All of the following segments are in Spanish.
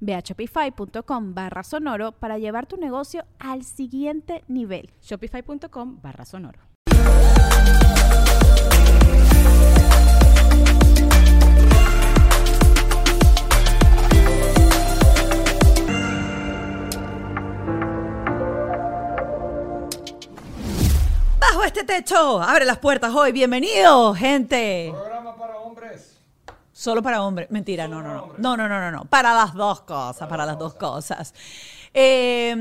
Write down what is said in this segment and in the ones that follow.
Ve a shopify.com barra sonoro para llevar tu negocio al siguiente nivel. Shopify.com barra sonoro. Bajo este techo, abre las puertas hoy. Bienvenido, gente. Programa para hombres. Solo para hombres. Mentira, no, no, no. No, no, no, no, no. Para las dos cosas, para las dos cosas. Eh,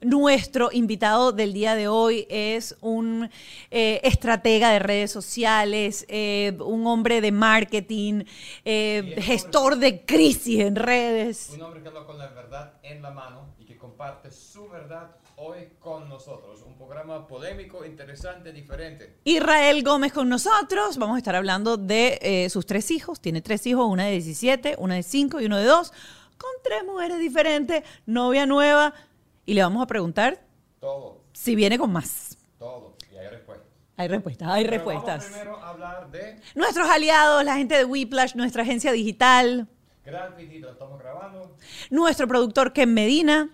nuestro invitado del día de hoy es un eh, estratega de redes sociales, eh, un hombre de marketing, eh, gestor de crisis en redes. Un hombre que habla con la verdad en la mano y que comparte su verdad hoy con nosotros. Un programa polémico, interesante, diferente. Israel Gómez con nosotros. Vamos a estar hablando de eh, sus tres hijos. Tiene tres hijos, una de 17, una de 5 y uno de 2, con tres mujeres diferentes, novia nueva. Y le vamos a preguntar Todo, si viene con más. todo. Y hay respuestas. Hay respuestas, hay Pero respuestas. Vamos primero a hablar de Nuestros aliados, la gente de Whiplash, nuestra agencia digital, Graffiti, lo estamos grabando. nuestro productor Ken Medina.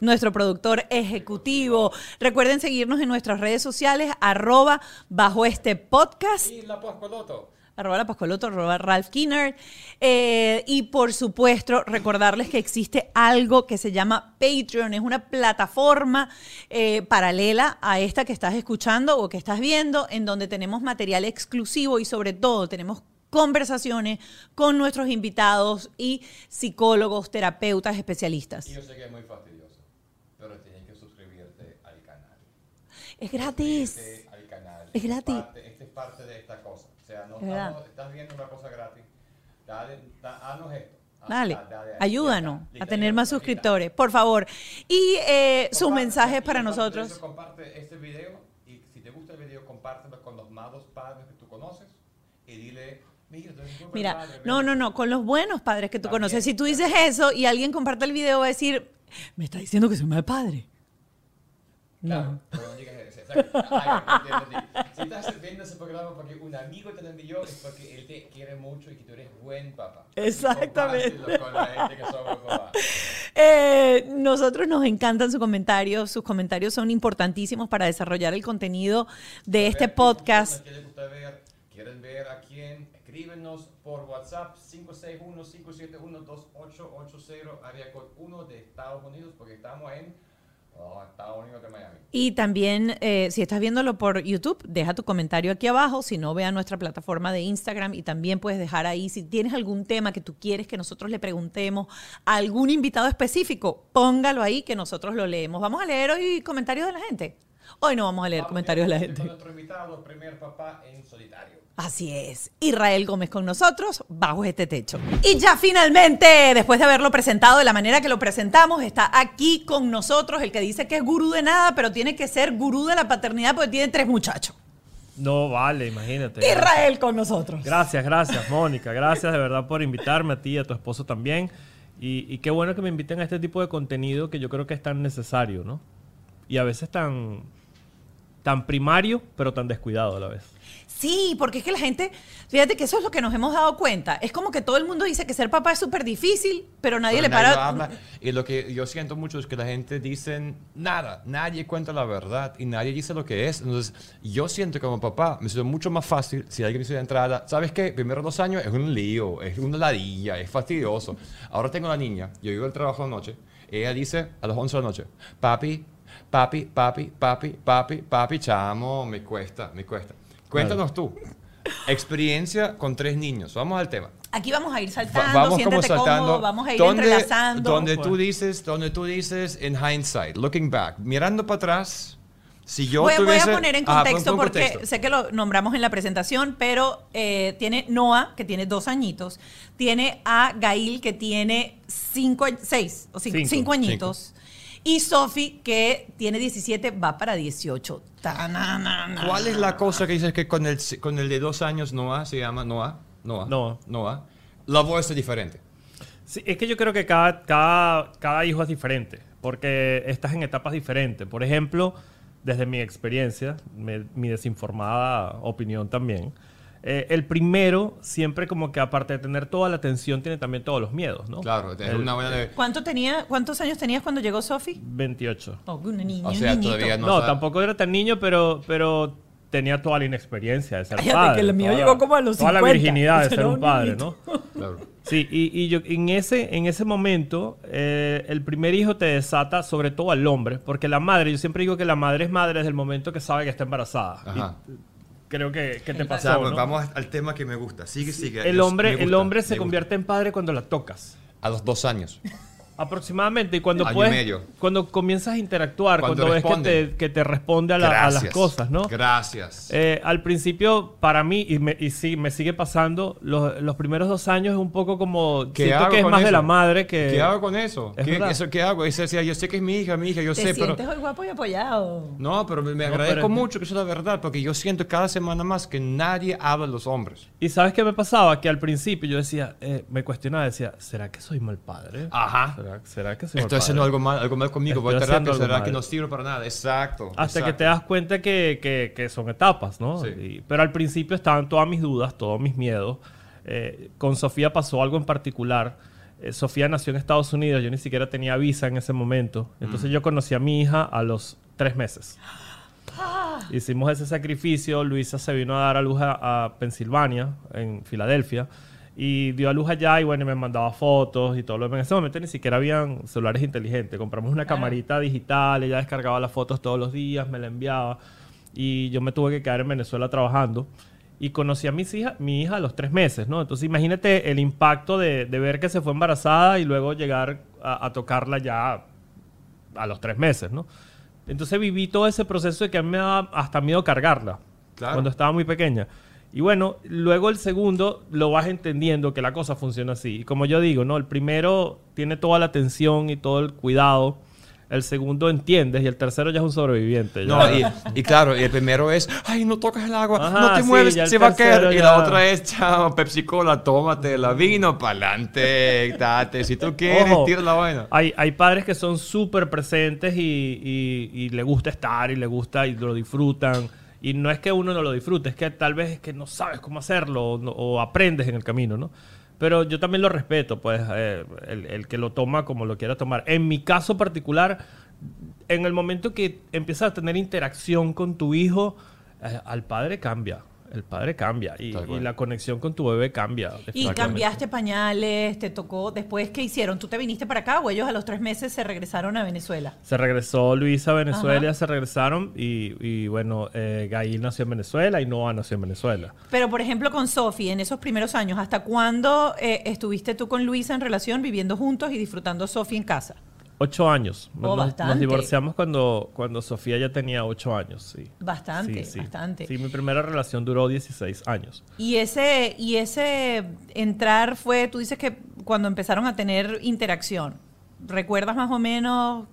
Nuestro productor ejecutivo. Recuerden seguirnos en nuestras redes sociales, arroba bajo este podcast. Y la Pascualoto. arroba la Pascualoto, arroba Ralph Kinner. Eh, y por supuesto, recordarles que existe algo que se llama Patreon. Es una plataforma eh, paralela a esta que estás escuchando o que estás viendo, en donde tenemos material exclusivo y sobre todo tenemos conversaciones con nuestros invitados y psicólogos, terapeutas, especialistas. Y yo sé que es muy fastidioso, pero tienes que suscribirte al canal. Es gratis. Suscríbete al canal. Es gratis. Parte, este es parte de esta cosa. O sea, no estamos- estás viendo una cosa gratis. Dale, da- haznos esto. Haz- Dale, ayúdanos a tener más suscriptores, por favor. Y eh, sus mensajes para nosotros. eso, comparte este video y si te gusta el video, compártelo con los malos padres que tú conoces y dile, mira, padre, no, mira". no, no, con los buenos padres que tú También, conoces. Si tú dices eso y alguien comparte el video, va a decir, me está diciendo que soy mal padre. Claro, pero no. Exacto. Entendí. Si estás viendo ese programa porque un amigo te lo envió, es porque él te quiere mucho y que tú eres buen papá. Exactamente. Compártelo con la gente que son buen papá. Eh, nosotros nos encantan sus comentarios. Sus comentarios son importantísimos para desarrollar el contenido de este Ver qué podcast. personas quieren usted ver, quieren ver a quién, escríbenos por WhatsApp 561-571-2880, área code 1 de Estados Unidos, porque estamos en Estados Unidos de Miami. Y también, eh, si estás viéndolo por YouTube, deja tu comentario aquí abajo. Si no, ve a nuestra plataforma de Instagram y también puedes dejar ahí, si tienes algún tema que tú quieres que nosotros le preguntemos a algún invitado específico, póngalo ahí que nosotros lo leemos. Vamos a leer hoy comentarios de la gente. Hoy no vamos a leer Vamos comentarios de la Con gente. nuestro invitado, primer papá en solitario. Así es, Israel Gómez con nosotros bajo este techo. Y ya finalmente, después de haberlo presentado de la manera que lo presentamos, está aquí con nosotros el que dice que es gurú de nada, pero tiene que ser gurú de la paternidad porque tiene tres muchachos. No, vale, imagínate. Israel con nosotros. Gracias, gracias, Mónica. Gracias de verdad por invitarme a ti y a tu esposo también. Y, y qué bueno que me inviten a este tipo de contenido que yo creo que es tan necesario, ¿no? Y a veces tan, tan primario, pero tan descuidado a la vez. Sí, porque es que la gente, fíjate que eso es lo que nos hemos dado cuenta. Es como que todo el mundo dice que ser papá es súper difícil, pero nadie Pero le nadie para. lo. Y lo que yo siento mucho es que la gente dice nada, nadie cuenta la verdad y nadie dice lo que es. Entonces, yo siento que como papá me siento mucho más fácil si alguien dice de entrada, ¿sabes qué? Primero dos años es un lío, es una ladilla, es fastidioso. Ahora tengo una niña, yo llego al trabajo de noche, ella dice a las 11 de la noche, papi, papi, papi, papi, papi, papi, chamo, me cuesta, me cuesta. Cuéntanos tú, experiencia con tres niños. Vamos al tema. Aquí vamos a ir Va- saltando, vamos como siéntete saltando. cómodo, vamos a ir ¿Dónde- entrelazando. Donde tú dices, donde tú dices, en hindsight, looking back, mirando para atrás, si yo voy, a- voy tuviese... a poner en pon- contexto pon porque contexto. sé que lo nombramos en la presentación, pero eh, tiene Noah, que tiene dos añitos, tiene a Gail, que tiene cinco, a- seis o cinco, Cinco. cinco añitos, y Sophie, que tiene 17, va para 18. Ta-na-na-na. ¿Cuál es la cosa que dices que con el, con el de dos años Noah se llama Noah? Noah. Noah. Noah. La voz es diferente. Sí, es que yo creo que cada, cada, cada hijo es diferente, porque estás en etapas diferentes. Por ejemplo, desde mi experiencia, me- mi desinformada opinión también, eh, el primero siempre como que aparte de tener toda la atención, tiene también todos los miedos, ¿no? Claro, es El- una buena... de- ¿Cuánto tenía, ¿Cuántos años tenías cuando llegó Sophie? 28. Oh, un niño, O sea, un todavía No, No sabe. tampoco era tan niño, pero, pero tenía toda la inexperiencia de ser Cállate, padre. que el mío toda llegó la- como a los Toda la 50. virginidad de ser un padre. ¿no? Claro. Sí, y, y yo, en, ese, en ese momento, eh, el primer hijo te desata sobre todo al hombre, porque la madre, yo siempre digo que la madre es madre desde el momento que sabe que está embarazada. Ajá. Y creo que, que te O pasó, sea, ¿no? vamos al tema que me gusta. Sigue, sigue. el hombre, el hombre se convierte en padre cuando la tocas. A los dos años. Aproximadamente, y cuando Año y puedes, medio. cuando comienzas a interactuar, Cuando cuando, ves que te, que te responde a, la- a las cosas, ¿no? Gracias. Eh, al principio, para mí, y, me, y sí, me sigue pasando, los, los primeros dos años es un poco como... ¿Qué siento hago que es con más de eso? la madre que... ¿Qué hago con eso? Es ¿Qué, eso, ¿Qué hago? Dice, yo sé que es mi hija, mi hija, yo Te sé, pero... sientes hoy guapo y apoyado. No, pero me, me No, agradezco pero mucho que eso es la verdad, porque yo siento cada semana más que nadie habla de los hombres. Y ¿sabes qué me pasaba? Que al principio yo decía, eh, me cuestionaba, decía, ¿será que soy mal padre? Ajá. ¿Será, será que soy Estoy mal haciendo algo mal, algo mal conmigo, voy a Estoy terapia, será que mal. no sirve para nada. Exacto. Hasta que exacto. te das cuenta que, que- que son etapas, ¿no? Sí. Y- pero al principio estaban todas mis dudas, todos mis miedos. Eh, con Sofía pasó algo en particular. Eh, Sofía nació en Estados Unidos, yo ni siquiera tenía visa en ese momento. Mm. Entonces yo conocí a mi hija a los tres meses. Hicimos ese sacrificio. Luisa se vino a dar a luz a, a Pensilvania, en Filadelfia. Y dio a luz allá y bueno, me mandaba fotos y todo lo demás. En ese momento ni siquiera habían celulares inteligentes. Compramos una camarita digital, ella descargaba las fotos todos los días, me la enviaba. Y yo me tuve que quedar en Venezuela trabajando. Y conocí a mis hija, mi hija a los tres meses, ¿no? Entonces imagínate el impacto de, de ver que se fue embarazada y luego llegar a, a tocarla ya a los tres meses, ¿no? Entonces viví todo ese proceso de que a mí me daba hasta miedo cargarla Claro. cuando estaba muy pequeña. Y bueno, luego el segundo lo vas entendiendo que la cosa funciona así. Y como yo digo, ¿no? El primero tiene toda la atención y todo el cuidado. El segundo entiendes y el tercero ya es un sobreviviente. ya. No, y, y claro, y el primero es, ay, no tocas el agua, Ajá, no te sí, mueves, se va a caer. Y ya- la otra es, chao, Pepsi Cola, tómate la vino, pa'lante, date. Si tú quieres, Ojo, tira la vaina. Hay, hay padres que son súper presentes y, y, y le gusta estar y le gusta y lo disfrutan. Y no es que uno no lo disfrute, es que tal vez es que no sabes cómo hacerlo o, aprendes en el camino, ¿no? Pero yo también lo respeto, pues, eh, el, el que lo toma como lo quiera tomar. En mi caso particular, en el momento que empiezas a tener interacción con tu hijo, eh, al padre cambia. El padre cambia y, la conexión con tu bebé cambia. Y cambiaste pañales, te tocó. Después, ¿qué hicieron? ¿Tú te viniste para acá o ellos a los tres meses se regresaron a Venezuela? Se regresó Luisa a Venezuela, Ajá. se regresaron y, y, bueno, eh, Gail nació en Venezuela y Noah nació en Venezuela. Pero, por ejemplo, con Sofi, en esos primeros años, ¿hasta cuándo eh, estuviste tú con Luisa en relación, viviendo juntos y disfrutando Sofi en casa? Ocho años. Oh, nos, bastante. nos divorciamos cuando, cuando Sofía ya tenía ocho años, sí. Bastante, Sí, sí. bastante. Sí, mi primera relación duró 16 años. Y ese, y ese entrar fue, tú dices que cuando empezaron a tener interacción, ¿recuerdas más o menos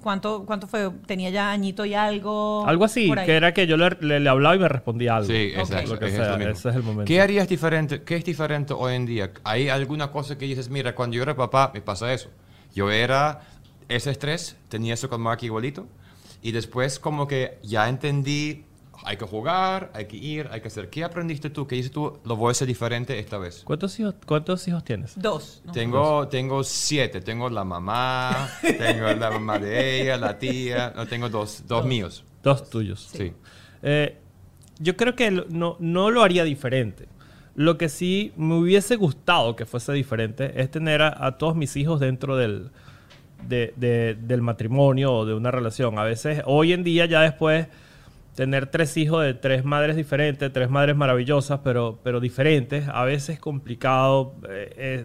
cuánto, cuánto fue? ¿Tenía ya añito y algo? Algo así, que era que yo le, le- le hablaba y me respondía algo. Sí, exacto. Lo que es sea, ese es el momento. ¿Qué harías diferente? ¿Qué es diferente hoy en día? ¿Hay alguna cosa que dices, mira, cuando yo era papá me pasa eso? Yo era ese estrés, tenía eso con Mark igualito, y después como que ya entendí, hay que jugar, hay que ir, hay que hacer. ¿Qué aprendiste tú? ¿Qué dices tú? Lo voy a hacer diferente esta vez. ¿Cuántos hijos, ¿Cuántos hijos tienes? Dos. ¿no? Tengo, tengo siete. Tengo la mamá, tengo la mamá de ella, la tía. No, tengo dos, dos míos. Dos tuyos. Sí. Eh, yo creo que no, no lo haría diferente. Lo que sí me hubiese gustado que fuese diferente es tener a, a todos mis hijos dentro del, de- de- del matrimonio o de una relación. A veces, hoy en día ya después, tener tres hijos de tres madres diferentes, tres madres maravillosas, pero, pero diferentes, a veces es complicado eh, eh,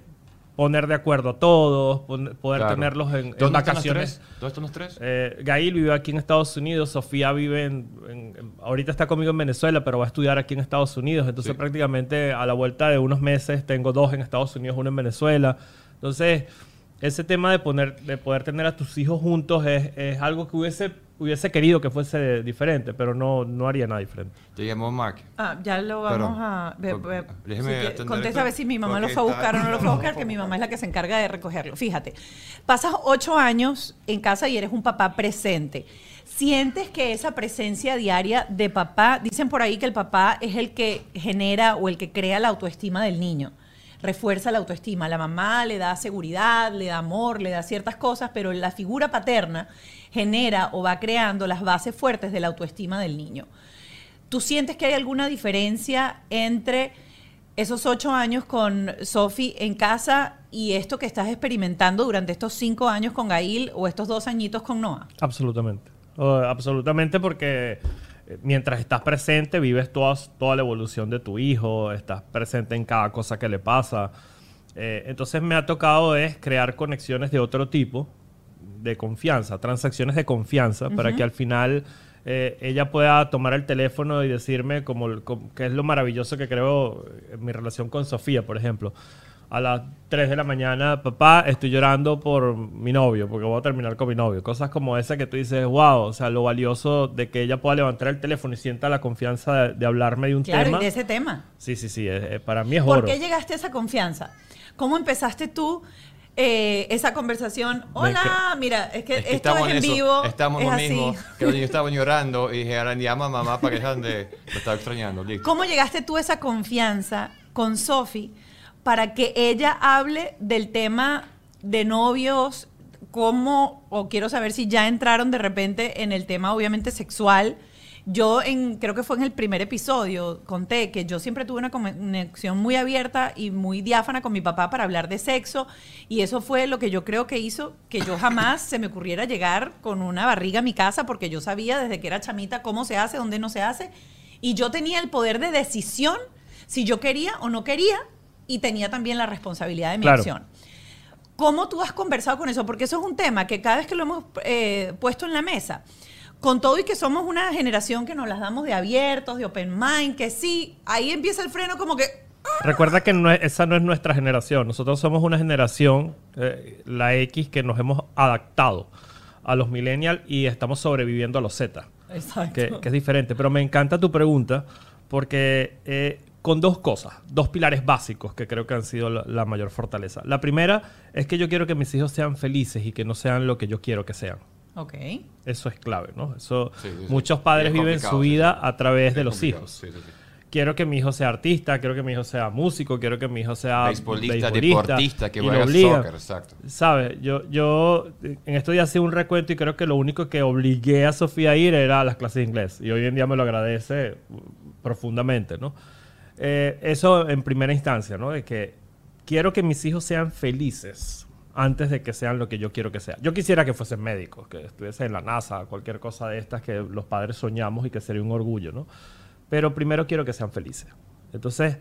poner de acuerdo a todos, poder Claro. tenerlos en, ¿Dónde están los vacaciones. tres? ¿Dónde están los tres? Eh, Gail vive aquí en Estados Unidos, Sofía vive en, en- en- ahorita está conmigo en Venezuela, pero va a estudiar aquí en Estados Unidos. Entonces Sí. prácticamente a la vuelta de unos meses tengo dos en Estados Unidos, uno en Venezuela. Entonces ese tema de poner, de poder tener a tus hijos juntos es, es algo que hubiese, hubiese querido que fuese diferente, pero no, no haría nada diferente. Te llamó Mark. Ah, ya lo vamos Perdón. a... ve- Por- ve- déjeme si contesta esto, a ver si mi mamá lo fue a buscar o no lo fue a buscar, que mi mamá es la que se encarga de recogerlo. Fíjate, pasas ocho años en casa y eres un papá presente. ¿Sientes que esa presencia diaria de papá, dicen por ahí que el papá es el que genera o el que crea la autoestima del niño? Refuerza la autoestima. La mamá le da seguridad, le da amor, le da ciertas cosas, pero la figura paterna genera o va creando las bases fuertes de la autoestima del niño. ¿Tú sientes que hay alguna diferencia entre esos ocho años con Sofi en casa y esto que estás experimentando durante estos cinco años con Gail o estos dos añitos con Noah? Absolutamente. O- absolutamente porque mientras estás presente vives toda, toda la evolución de tu hijo, estás presente en cada cosa que le pasa. Eh, entonces me ha tocado es crear conexiones de otro tipo, de confianza, transacciones de confianza, para que al final eh, ella pueda tomar el teléfono y decirme como, como- que es lo maravilloso que creo en mi relación con Sofía, por ejemplo. A las 3 de la mañana, papá, estoy llorando por mi novio, porque voy a terminar con mi novio. Cosas como esa que tú dices, wow, o sea, lo valioso de que ella pueda levantar el teléfono y sienta la confianza de, de hablarme de un Claro, tema. de ese tema. Sí, sí, sí, para mí es ¿Por oro. qué llegaste a esa confianza? ¿Cómo empezaste tú eh, esa conversación? Hola, mira, es que Es que esto estamos es en eso, vivo. Estamos es lo mismo. Que niños estaban llorando y dije, ahora llama a mamá para que dejan de... Lo estaba extrañando. Listo. ¿Cómo llegaste tú a esa confianza con Sofi para que ella hable del tema de novios? ¿Cómo, o quiero saber si ya entraron de repente en el tema obviamente sexual? Yo en, creo que fue en el primer episodio, conté que yo siempre tuve una conexión muy abierta y muy diáfana con mi papá para hablar de sexo y eso fue lo que yo creo que hizo que yo jamás se me ocurriera llegar con una barriga a mi casa porque yo sabía desde que era chamita cómo se hace, dónde no se hace y yo tenía el poder de decisión si yo quería o no quería y tenía también la responsabilidad de mi Claro. acción. ¿Cómo tú has conversado con eso? Porque eso es un tema que cada vez que lo hemos eh, puesto en la mesa, con todo y que somos una generación que nos las damos de abiertos, de open mind, que sí, ahí empieza el freno como que... Recuerda que no es- esa no es nuestra generación. Nosotros somos una generación, eh, la X, que nos hemos adaptado a los millennials y estamos sobreviviendo a los Z, Exacto. que, que es diferente. Pero me encanta tu pregunta porque eh, con dos cosas, dos pilares básicos que creo que han sido la, la mayor fortaleza. La primera es que yo quiero que mis hijos sean felices y que no sean lo que yo quiero que sean. Ok. Eso es clave, ¿no? Eso, Sí, sí, muchos padres es viven su vida sí. a través de los hijos sí, sí, sí. quiero que mi hijo sea artista, quiero que mi hijo sea músico, quiero que mi hijo sea Beisbolista, deportista, que juega obliga. soccer, exacto. ¿Sabes? Yo, yo en estos días hice un recuento y creo que lo único que obligué a Sofía a ir era a las clases de inglés. Y hoy en día me lo agradece profundamente, ¿no? Eh, eso en primera instancia, ¿no? De que quiero que mis hijos sean felices antes de que sean lo que yo quiero que sean. Yo quisiera que fuesen médicos, que estuviesen en la NASA, cualquier cosa de estas que los padres soñamos y que sería un orgullo, ¿no? Pero primero quiero que sean felices. Entonces,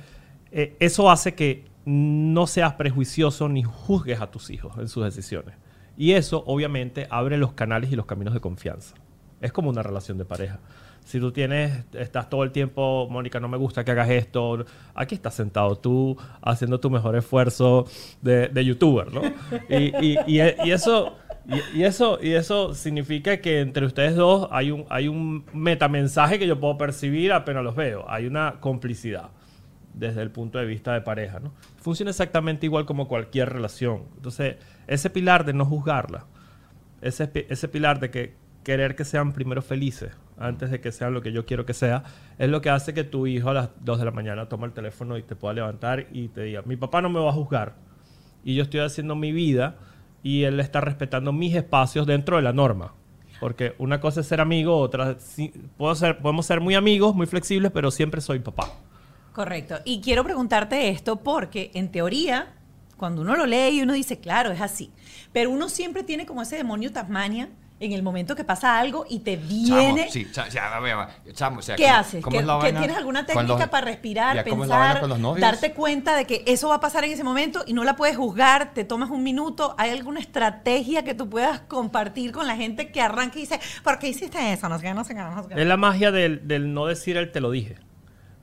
eh, eso hace que no seas prejuicioso ni juzgues a tus hijos en sus decisiones. Y eso, obviamente, abre los canales y los caminos de confianza. Es como una relación de pareja. Si tú tienes, estás todo el tiempo, Mónica, no me gusta que hagas esto, aquí estás sentado tú haciendo tu mejor esfuerzo de, de youtuber, ¿no? Y, y- y- y eso, y, eso, y eso significa que entre ustedes dos hay un, hay un metamensaje que yo puedo percibir apenas los veo. Hay una complicidad desde el punto de vista de pareja, ¿no? Funciona exactamente igual como cualquier relación. Entonces, ese pilar de no juzgarla, ese, ese pilar de que querer que sean primero felices antes de que sean lo que yo quiero que sea, es lo que hace que tu hijo a las 2 de la mañana tome el teléfono y te pueda levantar y te diga, mi papá no me va a juzgar y yo estoy haciendo mi vida y él está respetando mis espacios dentro de la norma. Porque una cosa es ser amigo, otra sí, podemos ser muy amigos, muy flexibles, pero siempre soy papá. Correcto. Y quiero preguntarte esto porque, en teoría, cuando uno lo lee uno dice, claro, es así. Pero uno siempre tiene como ese demonio Tasmania en el momento que pasa algo y te viene... Chamo, sí, ya, chamo, o sea, ¿Qué ¿cómo- haces? cómo ¿Qué- es la qué- ¿Tienes alguna técnica los- para respirar, ya, ¿cómo es la vaina pensar, con los novios? darte cuenta de que eso va a pasar en ese momento y no la puedes juzgar? ¿Te tomas un minuto? ¿Hay alguna estrategia que tú puedas compartir con la gente que arranca y dice, ¿por qué hiciste eso? No sé no sé qué, no sé qué. Es la magia del, del no decir el te lo dije.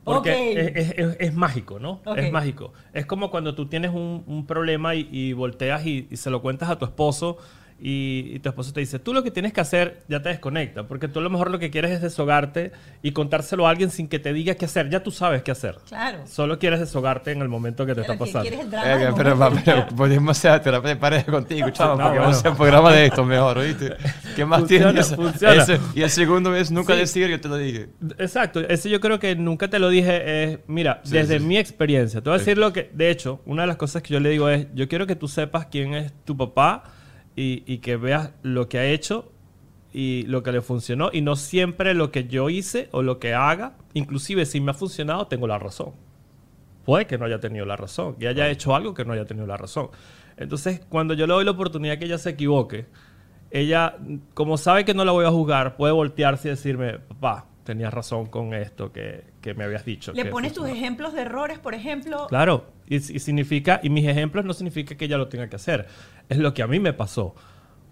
Porque es, es- es- es mágico, ¿no? Es mágico. Es como cuando tú tienes un, un problema y, y volteas y, y se lo cuentas a tu esposo y, y tu esposo te dice, tú lo que tienes que hacer ya te desconecta, porque tú a lo mejor lo que quieres es desahogarte y contárselo a alguien sin que te diga qué hacer. Ya tú sabes qué hacer. Claro. Solo quieres desahogarte en el momento que te Pero está que pasando. quieres el drama Eh, pero, momento. pero podemos hacer terapia de pareja contigo, chaval, No, porque vamos a bueno. hacer un programa de esto mejor, ¿oíste? ¿Qué más Funciona, tienes? funciona. Ese- y el segundo es nunca Sí. decir, yo te lo dije. Exacto, ese yo creo que nunca te lo dije. Es, mira, Sí, desde sí. mi experiencia, te voy a decir lo que, de hecho, una de las cosas que yo le digo es, yo quiero que tú sepas quién es tu papá y, y que veas lo que ha hecho y lo que le funcionó y no siempre lo que yo hice o lo que haga, inclusive si me ha funcionado, tengo la razón. Puede que no haya tenido la razón, que haya hecho algo que no haya tenido la razón. Entonces, cuando yo le doy la oportunidad que ella se equivoque, ella, como sabe que no la voy a juzgar, puede voltearse y decirme, papá, tenías razón con esto que, que me habías dicho. ¿Le que pones tus funcionó". ejemplos de errores, por ejemplo? Claro, y, y significa, y mis ejemplos no significa que ella lo tenga que hacer. Es lo que a mí me pasó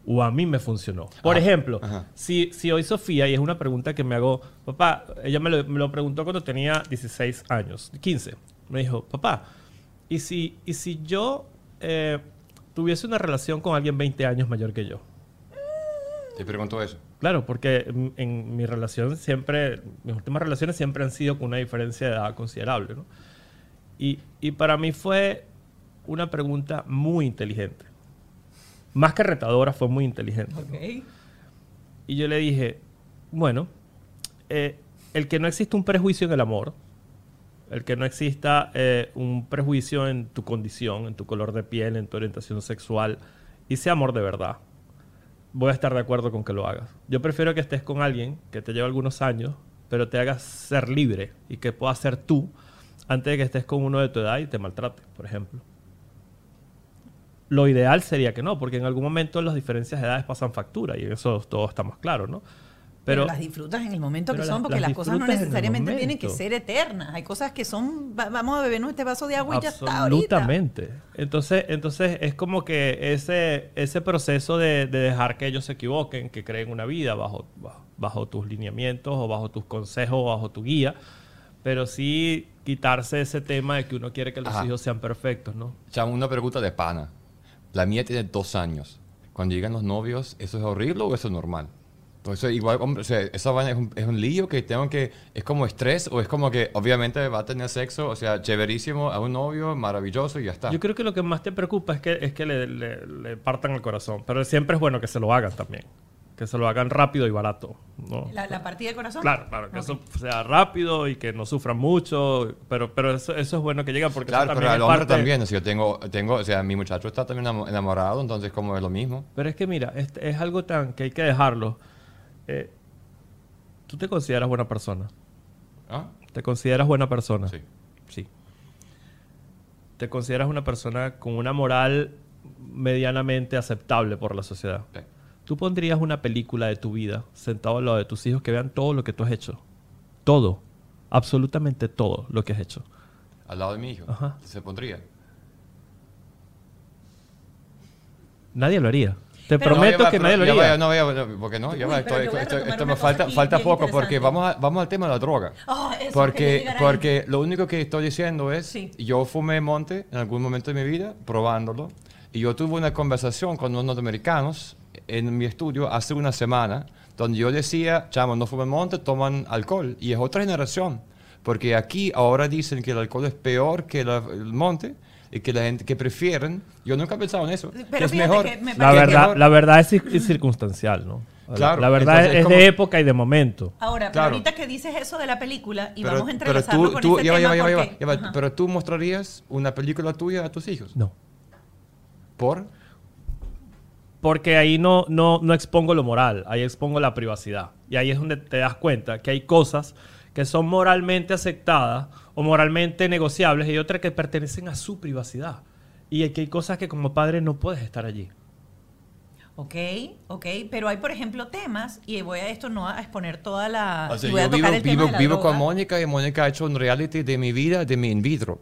o a mí me funcionó. Por Ajá, ejemplo, ajá. si, si hoy Sofía, y es una pregunta que me hago, papá, ella me lo, me lo preguntó cuando tenía 16 años, 15. Me dijo, papá, ¿y si, y si yo eh, tuviese una relación con alguien 20 años mayor que yo? Te pregunto eso. Claro, porque en, en mi relación siempre, mis últimas relaciones siempre han sido con una diferencia de edad considerable, ¿no? Y, y para mí fue una pregunta muy inteligente. Más que retadora, fue muy inteligente. ¿no? Ok. Y yo le dije, bueno, eh, el que no exista un prejuicio en el amor, el que no exista eh, un prejuicio en tu condición, en tu color de piel, en tu orientación sexual, y sea amor de verdad, voy a estar de acuerdo con que lo hagas. Yo prefiero que estés con alguien que te lleva algunos años, pero te hagas ser libre y que puedas ser tú antes de que estés con uno de tu edad y te maltrate, por ejemplo. Lo ideal sería que no, porque en algún momento las diferencias de edades pasan factura y en eso todos estamos claros, ¿no? Pero, las disfrutas en el momento que pero son, porque las las, cosas no necesariamente tienen que ser eternas. Hay cosas que son, va- vamos a bebernos este vaso de agua y ya está ahorita. Absolutamente. Entonces, entonces es como que ese, ese proceso de, de dejar que ellos se equivoquen, que creen una vida bajo, bajo, bajo tus lineamientos o bajo tus consejos o bajo tu guía, pero sí quitarse ese tema de que uno quiere que los Ajá. hijos sean perfectos, ¿no? Chamo, una pregunta de pana. La mía tiene dos años. Cuando llegan los novios, ¿eso es horrible o eso es normal? Entonces, igual, hombre, o sea, esa vaina es un, es un lío que tengo que... ¿Es como estrés o es como que obviamente va a tener sexo? O sea, chéverísimo a un novio, maravilloso y ya está. Yo creo que lo que más te preocupa es que, es que le, le- le partan el corazón, pero siempre es bueno que se lo hagan también, que se lo hagan rápido y barato, ¿no? La, la partida de corazón. Claro, claro, que Ok. eso sea rápido y que no sufran mucho, pero, pero eso, eso es bueno que llega porque eso Claro, pero también al hombre parte- también. O sea, yo tengo, tengo, o sea, mi muchacho está también enamo- enamorado, entonces como es lo mismo. Pero es que mira, es, es algo tan que hay que dejarlo. Eh, ¿Tú te consideras buena persona? ¿Ah? ¿Te consideras buena persona? Sí. Sí. ¿Te consideras una persona con una moral medianamente aceptable por la sociedad? Sí. ¿Tú pondrías una película de tu vida sentado al lado de tus hijos que vean todo lo que tú has hecho? Todo. Absolutamente todo lo que has hecho. Al lado de mi hijo. Ajá. Se pondría. Nadie lo haría. Te Pero- prometo No, va, que nadie lo va, no, ya va, ¿por qué no? Ya Uy, va, esto, esto- esto una me falta, falta poco porque vamos, a- vamos al tema de la droga. Ah, eso, Porque, porque lo único que estoy diciendo es, Sí. yo fumé monte en algún momento de mi vida, probándolo, y yo tuve una conversación con unos norteamericanos en mi estudio hace una semana, donde yo decía, chamo, no fumen monte, toman alcohol, y es otra generación, porque aquí ahora dicen que el alcohol es peor que la- el monte, y que la gente que prefieren, yo nunca he pensado en eso, Pero que es fíjate mejor. que me La parece verdad, mejor. la verdad es, cir- es circunstancial, ¿no? La- Claro, la verdad entonces es como- de época y de momento. Ahora, pero Claro. ahorita que dices eso de la película y Pero, vamos a pero entrelazarlo tú, con tú este ya va, ya tema va, ya va, ya va, porque- ya va. Ajá. pero tú mostrarías una película tuya a tus hijos. No. ¿Por? Porque ahí no, no, no expongo lo moral, ahí expongo la privacidad. Y ahí es donde te das cuenta que hay cosas que son moralmente aceptadas o moralmente negociables y otras que pertenecen a su privacidad. Y aquí hay cosas que como padre no puedes estar allí. Ok, ok, pero hay, por ejemplo, temas, y voy a esto no a exponer toda la... O sea, y voy a yo vivo, tocar el tema vivo, de la vivo droga. con Mónica y Mónica ha hecho un reality de mi vida, de mi in vitro.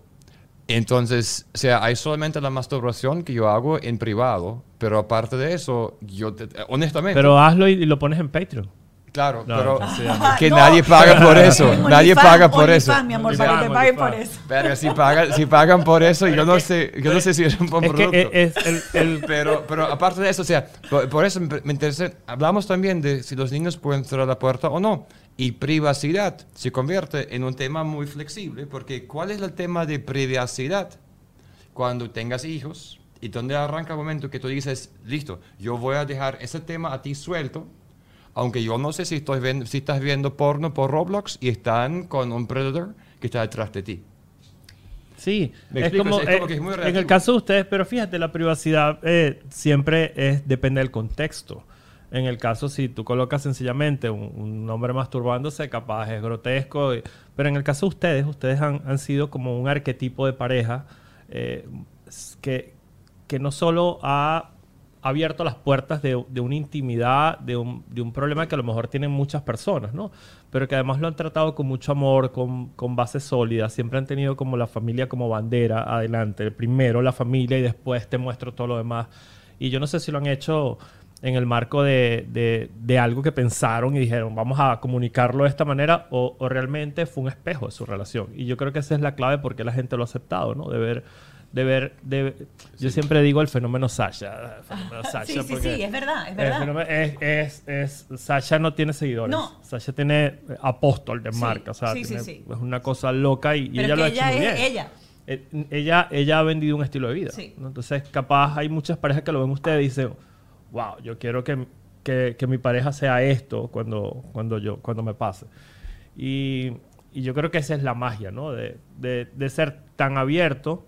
Entonces, o sea, hay solamente la masturbación que yo hago en privado, pero aparte de eso, yo, te- honestamente, Pero hazlo y, y lo pones en Patreon. Claro, No, pero no, que No. nadie paga por eso, nadie paga por eso. Mi amor, para que paguen por eso. Verga, si pagan, si pagan por eso, yo no sé, yo no sé si es un buen Es producto. que es, es el, el- Pero, pero aparte de eso, o sea, por, por eso me me interesa, hablamos también de si los niños pueden cerrar la puerta o no. Y privacidad se convierte en un tema muy flexible, porque ¿cuál es el tema de privacidad? Cuando tengas hijos y donde arranca el momento que tú dices, listo, yo voy a dejar ese tema a ti suelto, aunque yo no sé si, estoy viendo, si estás viendo porno por Roblox y están con un predator que está detrás de ti. Sí, es como, es como eh, que es muy en el caso de ustedes, pero fíjate, la privacidad eh, siempre es, depende del contexto. En el caso, si tú colocas sencillamente un, un hombre masturbándose, capaz es grotesco, y- pero en el caso de ustedes, ustedes han, han sido como un arquetipo de pareja eh, que, que no solo ha abierto las puertas de, una intimidad, de un, problema que a lo mejor tienen muchas personas, ¿no? Pero que además lo han tratado con mucho amor, con, con bases sólidas, siempre han tenido como la familia como bandera adelante, primero la familia y después te muestro todo lo demás. Y yo no sé si lo han hecho en el marco de algo que pensaron y dijeron, vamos a comunicarlo de esta manera, o, o realmente fue un espejo de su relación. Y yo creo que esa es la clave porque la gente lo ha aceptado, ¿no? De ver, de ver, de- yo siempre digo el fenómeno Sasha. el fenómeno Sasha, Sí, sí, porque sí, es verdad, es el verdad. fenómeno es, es, es- Sasha no tiene seguidores. No. Sasha tiene eh, apóstol de Sí, marca, o sea, sí, sí, tiene- sí. es una cosa loca y, ella es lo ha hecho ella muy es bien. ella. Eh, ella, ella ha vendido un estilo de vida. Sí. ¿no? Entonces, capaz hay muchas parejas que lo ven ustedes y dicen, wow, yo quiero que, que- que mi pareja sea esto cuando, cuando, yo, cuando me pase. Y, y yo creo que esa es la magia, ¿no? De, de- de ser tan abierto,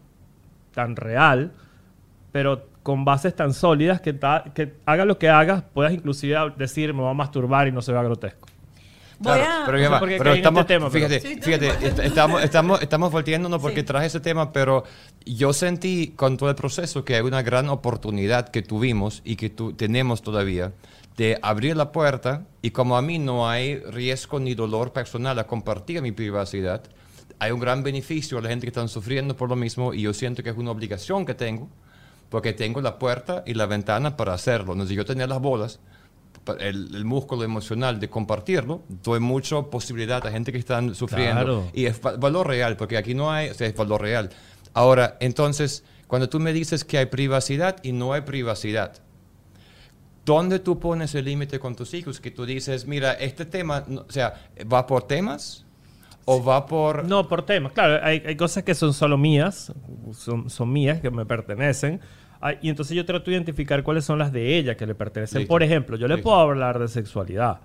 tan real, pero con bases tan sólidas que, ta- que haga lo que hagas, puedas inclusive decir, me voy a masturbar y no se vea grotesco. Voy Claro, a... pero, No ya sé va, por qué pero estamos, este tema, pero- fíjate, no, fíjate, est- estamos, estamos, estamos volteándonos porque Sí. traje ese tema, pero yo sentí con todo el proceso que hay una gran oportunidad que tuvimos y que tu- tenemos todavía de abrir la puerta y como a mí no hay riesgo ni dolor personal a compartir mi privacidad, hay un gran beneficio a la gente que están sufriendo por lo mismo y yo siento que es una obligación que tengo porque tengo la puerta y la ventana para hacerlo. Entonces yo tenía las bolas, el, el músculo emocional de compartirlo, doy mucha posibilidad a gente que están sufriendo. Claro. Y es va- valor real, porque aquí no hay, o sea, es valor real. Ahora, entonces, cuando tú me dices que hay privacidad y no hay privacidad, ¿dónde tú pones el límite con tus hijos? Que tú dices, mira, este tema, no- o sea, ¿va por temas? ¿O va por...? No, por temas. Claro, hay, hay cosas que son solo mías, son, son mías, que me pertenecen. Ay, y entonces yo trato de identificar cuáles son las de ella que le pertenecen. Listo. Por ejemplo, yo le Listo. puedo hablar de sexualidad,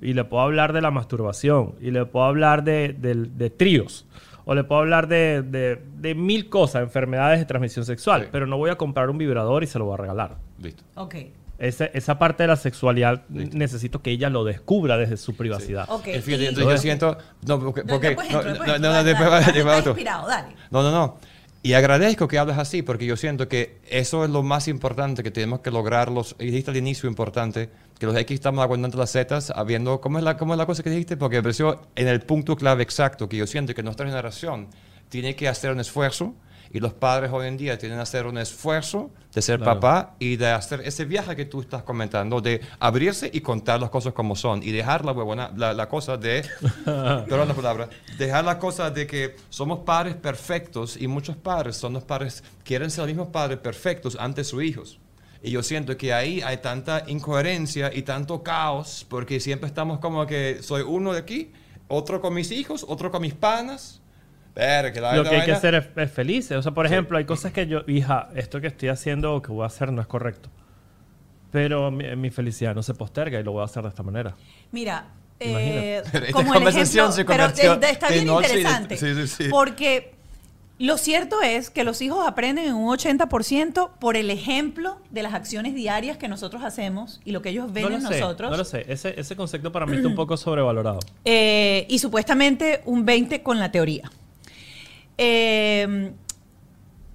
y le puedo hablar de la masturbación, y le puedo hablar de, de tríos, o le puedo hablar de, de- de mil cosas, enfermedades de transmisión sexual, Sí. pero no voy a comprar un vibrador y se lo voy a regalar. Listo. Ok, Ese- esa parte de la sexualidad Listo. necesito que ella lo descubra desde su privacidad. ok. Eh, fíjate, y- entonces yo siento... No, porque... No, porque- no, no, después no, no. No, no, no. Y agradezco que hables así, porque yo siento que eso es lo más importante que tenemos que lograr. Los, y dijiste al inicio importante, que los X estamos aguantando las Z, habiendo, ¿cómo es, la, ¿cómo es la cosa que dijiste? Porque me pareció en el punto clave exacto, que yo siento que nuestra generación tiene que hacer un esfuerzo, y los padres hoy en día tienen que hacer un esfuerzo de ser Claro. papá y de hacer ese viaje que tú estás comentando, de abrirse y contar las cosas como son, y dejar la, huevona- la, la cosa de perdón la palabra, dejar la cosa de que somos padres perfectos y muchos padres son los padres, quieren ser los mismos padres perfectos ante sus hijos. Y yo siento que ahí hay tanta incoherencia y tanto caos, porque siempre estamos como que soy uno de aquí, otro con mis hijos, otro con mis panas. Ver, que la Lo que hay que hacer es, es felices. O sea, por Sí. ejemplo, hay cosas que yo, hija, esto que estoy haciendo o que voy a hacer no es correcto. Pero mi, mi felicidad no se posterga y lo voy a hacer de esta manera. Mira, eh, Esta como el conversación ejemplo, se pero de- está bien interesante, sí, sí, sí. porque lo cierto es que los hijos aprenden en un 80% por el ejemplo de las acciones diarias que nosotros hacemos y lo que ellos ven no en sé, nosotros. no lo sé. Ese, ese concepto para mí está un poco sobrevalorado. Eh, y supuestamente un 20 con la teoría. Eh,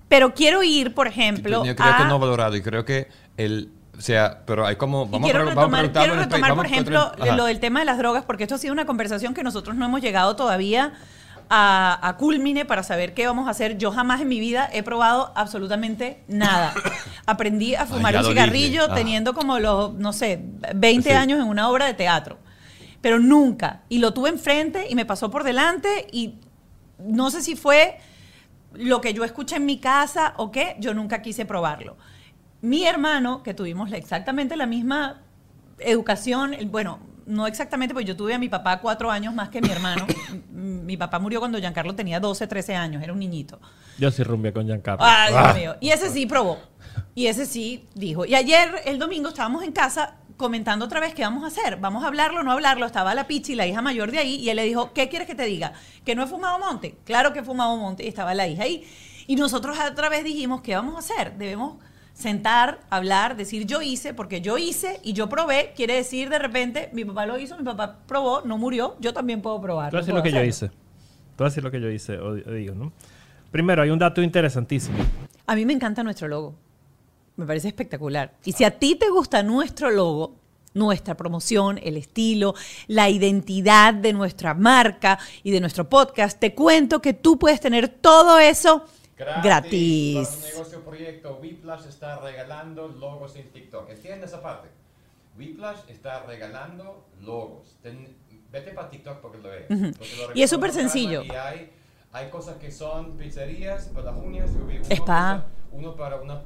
Pero quiero ir, por ejemplo, Yo creo a... que no valorado y creo que el. O sea, pero hay como. Vamos quiero a, vamos a quiero retomar, vamos por ejemplo, Ajá. lo del tema de las drogas, porque esto ha sido una conversación que nosotros no hemos llegado todavía a, a culmine para saber qué vamos a hacer. Yo jamás en mi vida he probado absolutamente nada. Aprendí a fumar un lo cigarrillo. Ah. teniendo como los, no sé, 20 Sí. años en una obra de teatro. Pero nunca. Y lo tuve enfrente y me pasó por delante y no sé si fue lo que yo escuché en mi casa o qué, yo nunca quise probarlo. Mi hermano, que tuvimos exactamente la misma educación, bueno, no exactamente, porque yo tuve a mi papá cuatro años más que mi hermano. Mi papá murió cuando Giancarlo tenía 12, 13 años, era un niñito. Yo sí rumbia con Giancarlo. Ay, Dios Ah. mío. Y ese sí probó. Y ese sí dijo. Y ayer, el domingo, estábamos en casa comentando otra vez qué vamos a hacer. ¿Vamos a hablarlo o no hablarlo? Estaba la Pichi, la hija mayor de ahí, y él le dijo, ¿qué quieres que te diga? ¿Que no he fumado monte? Claro que he fumado monte. Y estaba la hija ahí. Y nosotros otra vez dijimos, ¿qué vamos a hacer? Debemos sentar, hablar, decir yo hice, porque yo hice y yo probé, quiere decir de repente, mi papá lo hizo, mi papá probó, no murió, yo también puedo probar. Tú vas a decir lo que yo hice. Tú vas a decir lo que yo hice, o, o digo, ¿no? Primero, hay un dato interesantísimo. A mí me encanta nuestro logo. Me parece espectacular. Y si a ti te gusta nuestro logo, nuestra promoción, el estilo, la identidad de nuestra marca y de nuestro podcast, te cuento que tú puedes tener todo eso gratis. Para tu negocio proyecto, Whiplash está regalando logos en TikTok. ¿Entiendes esa parte? Whiplash está regalando logos. Ten- vete para TikTok porque lo ves. Porque lo Y es súper sencillo. Y hay, hay cosas que son pizzerías para las uñas. yo vi uno Spa. Uno para una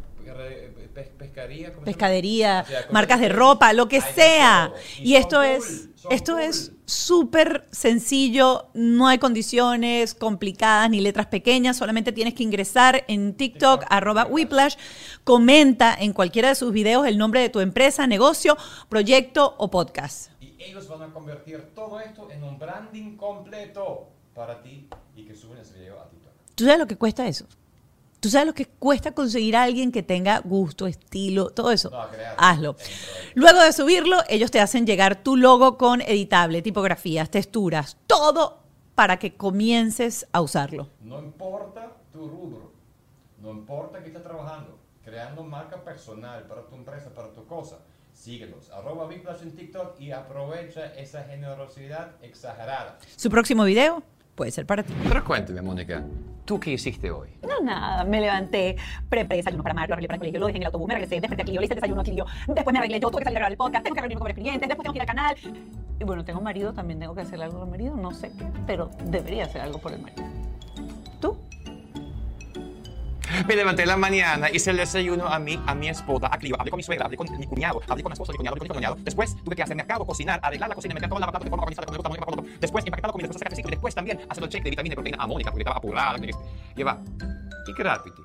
pescaría. Pescadería, O sea, cosas marcas de ropa, lo que sea. Y esto cool, es, esto cool. es súper sencillo, no hay condiciones complicadas ni letras pequeñas, solamente tienes que ingresar en TikTok, arroba Whiplash, comenta en cualquiera de sus videos el nombre de tu empresa, negocio, proyecto o podcast. Y ellos van a convertir todo esto en un branding completo para ti y que suben ese video a TikTok. ¿Tú sabes lo que cuesta eso? ¿Tú sabes lo que cuesta conseguir a alguien que tenga gusto, estilo, todo eso? No. Hazlo. Luego de subirlo, ellos te hacen llegar tu logo con editable, tipografías, texturas, todo para que comiences a usarlo. No importa tu rubro, no importa que estés trabajando, creando marca personal para tu empresa, para tu cosa. Síguelos, arroba Whiplash en TikTok y aprovecha esa generosidad exagerada. Su próximo video puede ser para ti. Pero cuénteme, Mónica, ¿tú qué hiciste hoy? No, nada, me levanté, preparé desayuno para Mario, arreglé para el colegio, lo dejé en el autobús, me regresé, desperté aquí, yo le hice el desayuno aquí, yo, después me arreglé, yo tuve que salir a grabar el podcast, tengo que reunirme con varios clientes, después tengo que ir al canal. Y bueno, tengo marido, también tengo que hacer algo por el marido, no sé qué, pero debería hacer algo por el marido. ¿Tú? Me levanté en la mañana, hice el desayuno a mi, a mi esposa, a Clio, hablé con mi suegra, hablé con mi cuñado, hablé con la esposa de mi cuñado, hablé con mi cuñado. Después tuve que hacer mercado, cocinar, arreglar la cocina, meter toda la plata de forma organizada, como me gusta. Después empaquetar la comida, después sacar el ciclo, y después también hacer el check de vitamina y proteína a Mónica, porque estaba apurada. que- Y va, ¿y Gravity?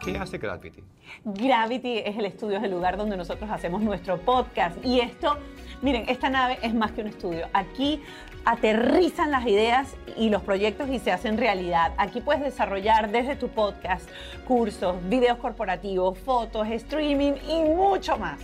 ¿Qué hace Gravity? Gravity es el estudio, es el lugar donde nosotros hacemos nuestro podcast. Y esto, miren, esta nave es más que un estudio. Aquí aterrizan las ideas y los proyectos y se hacen realidad. Aquí puedes desarrollar desde tu podcast cursos, videos corporativos, fotos, streaming y mucho más.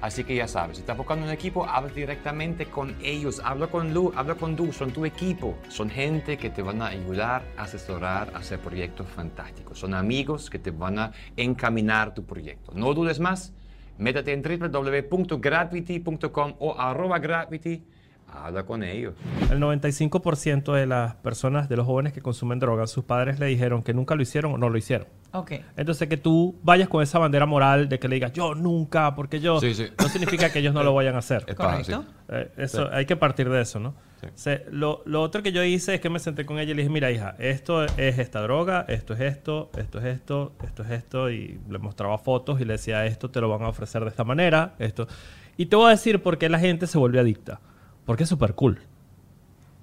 Así que ya sabes, si estás buscando un equipo, habla directamente con ellos. Habla con Lu, habla con Du, son tu equipo. Son gente que te van a ayudar, a asesorar, hacer proyectos fantásticos. Son amigos que te van a encaminar tu proyecto. No dudes más, métete en www.gravity.com o arroba gravity. Habla con ellos. El 95% de las personas, de los jóvenes que consumen drogas, sus padres le dijeron que nunca lo hicieron o no lo hicieron. Ok. Entonces, que tú vayas con esa bandera moral de que le digas yo nunca, porque yo, Sí, sí. no significa que ellos no lo vayan a hacer. Es. Correcto. Eh, eso, Hay que partir de eso, ¿no? Se- lo, lo otro que yo hice es que me senté con ella y le dije, mira hija, esto es esta droga, esto es esto, esto es esto, esto es esto, y le mostraba fotos y le decía, esto te lo van a ofrecer de esta manera, esto. Y te voy a decir por qué la gente se vuelve adicta. Porque es súper cool.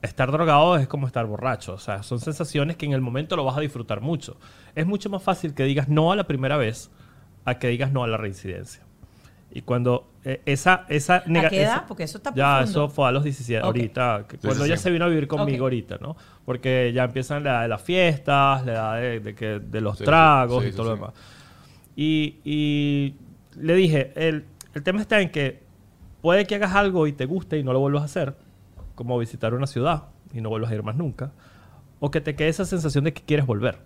Estar drogado es como estar borracho. O sea, son sensaciones que en el momento lo vas a disfrutar mucho. Es mucho más fácil que digas no a la primera vez a que digas no a la reincidencia. Y cuando eh, esa, esa nega- qué edad? esa- Porque eso está Ya, profundo. eso fue a los 17, Ok. ahorita. que cuando ella se vino a vivir conmigo Ok. ahorita, ¿no? Porque ya empiezan la edad de las fiestas, la edad de, de que, de los Sí, tragos sí, y sí, todo lo sí. demás. Y, y le dije, el, el tema está en que puede que hagas algo y te guste y no lo vuelvas a hacer, como visitar una ciudad y no vuelvas a ir más nunca, o que te quede esa sensación de que quieres volver.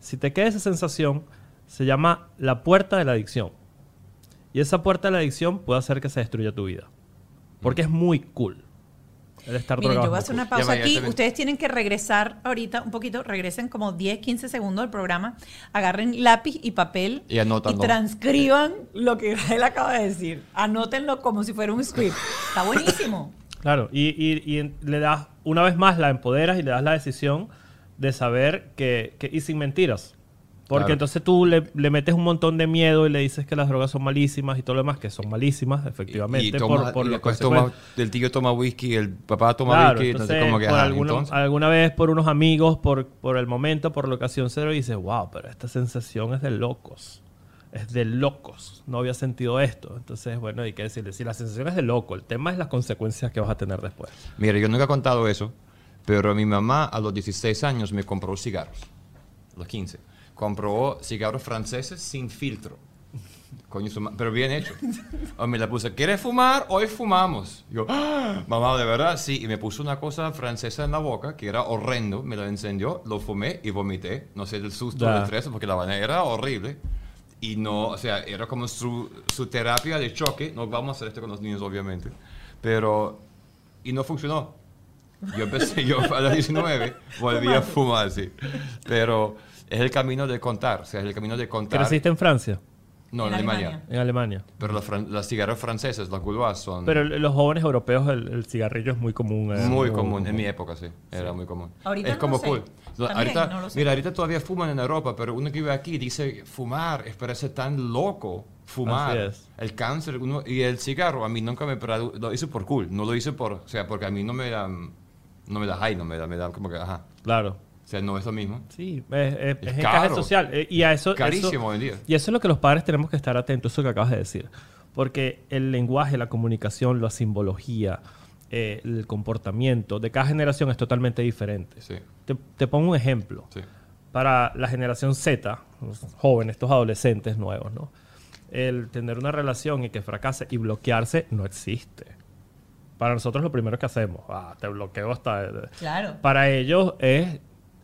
Si te queda esa sensación, se llama la puerta de la adicción. Y esa puerta de la adicción puede hacer que se destruya tu vida. Porque es muy cool. El estar Miren, yo voy a hacer una pausa aquí. Ustedes tienen que regresar ahorita un poquito, regresen como 10, 15 segundos del programa, agarren lápiz y papel Y anótanlo. transcriban lo que él acaba de decir. Anótenlo como si fuera un script. Está buenísimo. Claro, y, y- y le das, una vez más, la empoderas y le das la decisión de saber que, que- y sin mentiras. Porque Claro. entonces tú le, le metes un montón de miedo y le dices que las drogas son malísimas y todo lo demás, que son malísimas, efectivamente. Y, toma, por, por y lo después consecuente. toma, el tío toma whisky, el papá toma Claro, whisky, entonces, entonces como que, por ajá, alguna, entonces, alguna vez por unos amigos, por, por el momento, por la ocasión cero, y dices, wow, pero esta sensación es de locos. Es de locos. No había sentido esto. Entonces, bueno, hay que decirle, si la sensación es de loco, el tema es las consecuencias que vas a tener después. Mira, yo nunca he contado eso, pero mi mamá a los 16 años me compró cigarros. A los 15. Compró cigarros franceses sin filtro. Coño, pero bien hecho. O me la puse, ¿quieres fumar? Hoy fumamos. Yo, "Ah, mamá, ¿de verdad? Sí. Y me puso una cosa francesa en la boca que era horrendo. Me la encendió, lo fumé y vomité. No sé, del susto, Ya. del estrés, porque la vaina era horrible. Y no, o sea, era como su, su terapia de choque. No vamos a hacer esto con los niños, obviamente. Pero, y no funcionó. Yo empecé, yo a los 19 volví a fumar, sí. Pero es el camino de contar, o sea, es el camino de contar. ¿Creciste en Francia? No, en, En Alemania. Alemania. En Alemania. Pero los, fran- las cigarros franceses, las gouloirs, son Pero los jóvenes europeos el, el cigarrillo es muy común. eh, muy no- común. En mi época, sí. Era muy común. Ahorita es no como sé. cool. Lo- También, ahorita, no lo sé. Mira, ahorita todavía fuman en Europa, pero uno que vive aquí dice fumar, es parece tan loco fumar. Así es. El cáncer uno, y el cigarro a mí nunca me produ- lo hice por cool, no lo hice por, o sea, porque a mí no me da, no me da high, no me da, me da como que, ajá. Claro. O sea, no es lo mismo. Sí, es, es, Es es encaje caro. social. eh, y a eso, Carísimo eso- hoy en día. Y eso es lo que los padres tenemos que estar atentos, eso que acabas de decir. Porque el lenguaje, la comunicación, la simbología, eh, el comportamiento de cada generación es totalmente diferente. Sí, Te, te pongo un ejemplo. sí. Para la generación Z, los jóvenes, estos adolescentes nuevos, ¿no? El tener una relación y que fracase y bloquearse no existe. Para nosotros lo primero que hacemos, ah, te bloqueo hasta... Claro. Para ellos es,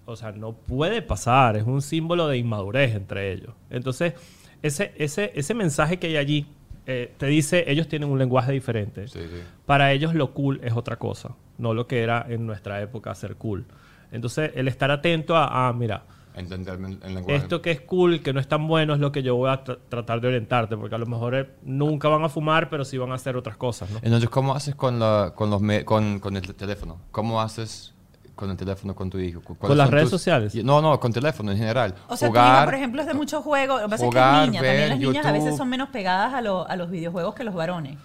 o sea, no puede pasar, es un símbolo de inmadurez entre ellos. Entonces, ese, ese, ese mensaje que hay allí eh, te dice, ellos tienen un lenguaje diferente. Sí, sí. Para ellos lo cool es otra cosa, no lo que era en nuestra época ser cool. Entonces, el estar atento a, ah, mira, Entender el el lenguaje. esto que es cool, que no es tan bueno, es lo que yo voy a tra- tratar de orientarte, porque a lo mejor eh, nunca van a fumar, pero sí van a hacer otras cosas, ¿no? Entonces, ¿cómo haces con, la, con, los con, con el teléfono? ¿Cómo haces con el teléfono con tu hijo? ¿Cu- cuáles las redes sociales? No, no, con teléfono en general. O sea, tu Jugar, hija, por ejemplo, es de mucho juego. Lo que pasa jugar, es que es niña. ver También las niñas a veces son menos pegadas a, lo- a los videojuegos que los varones.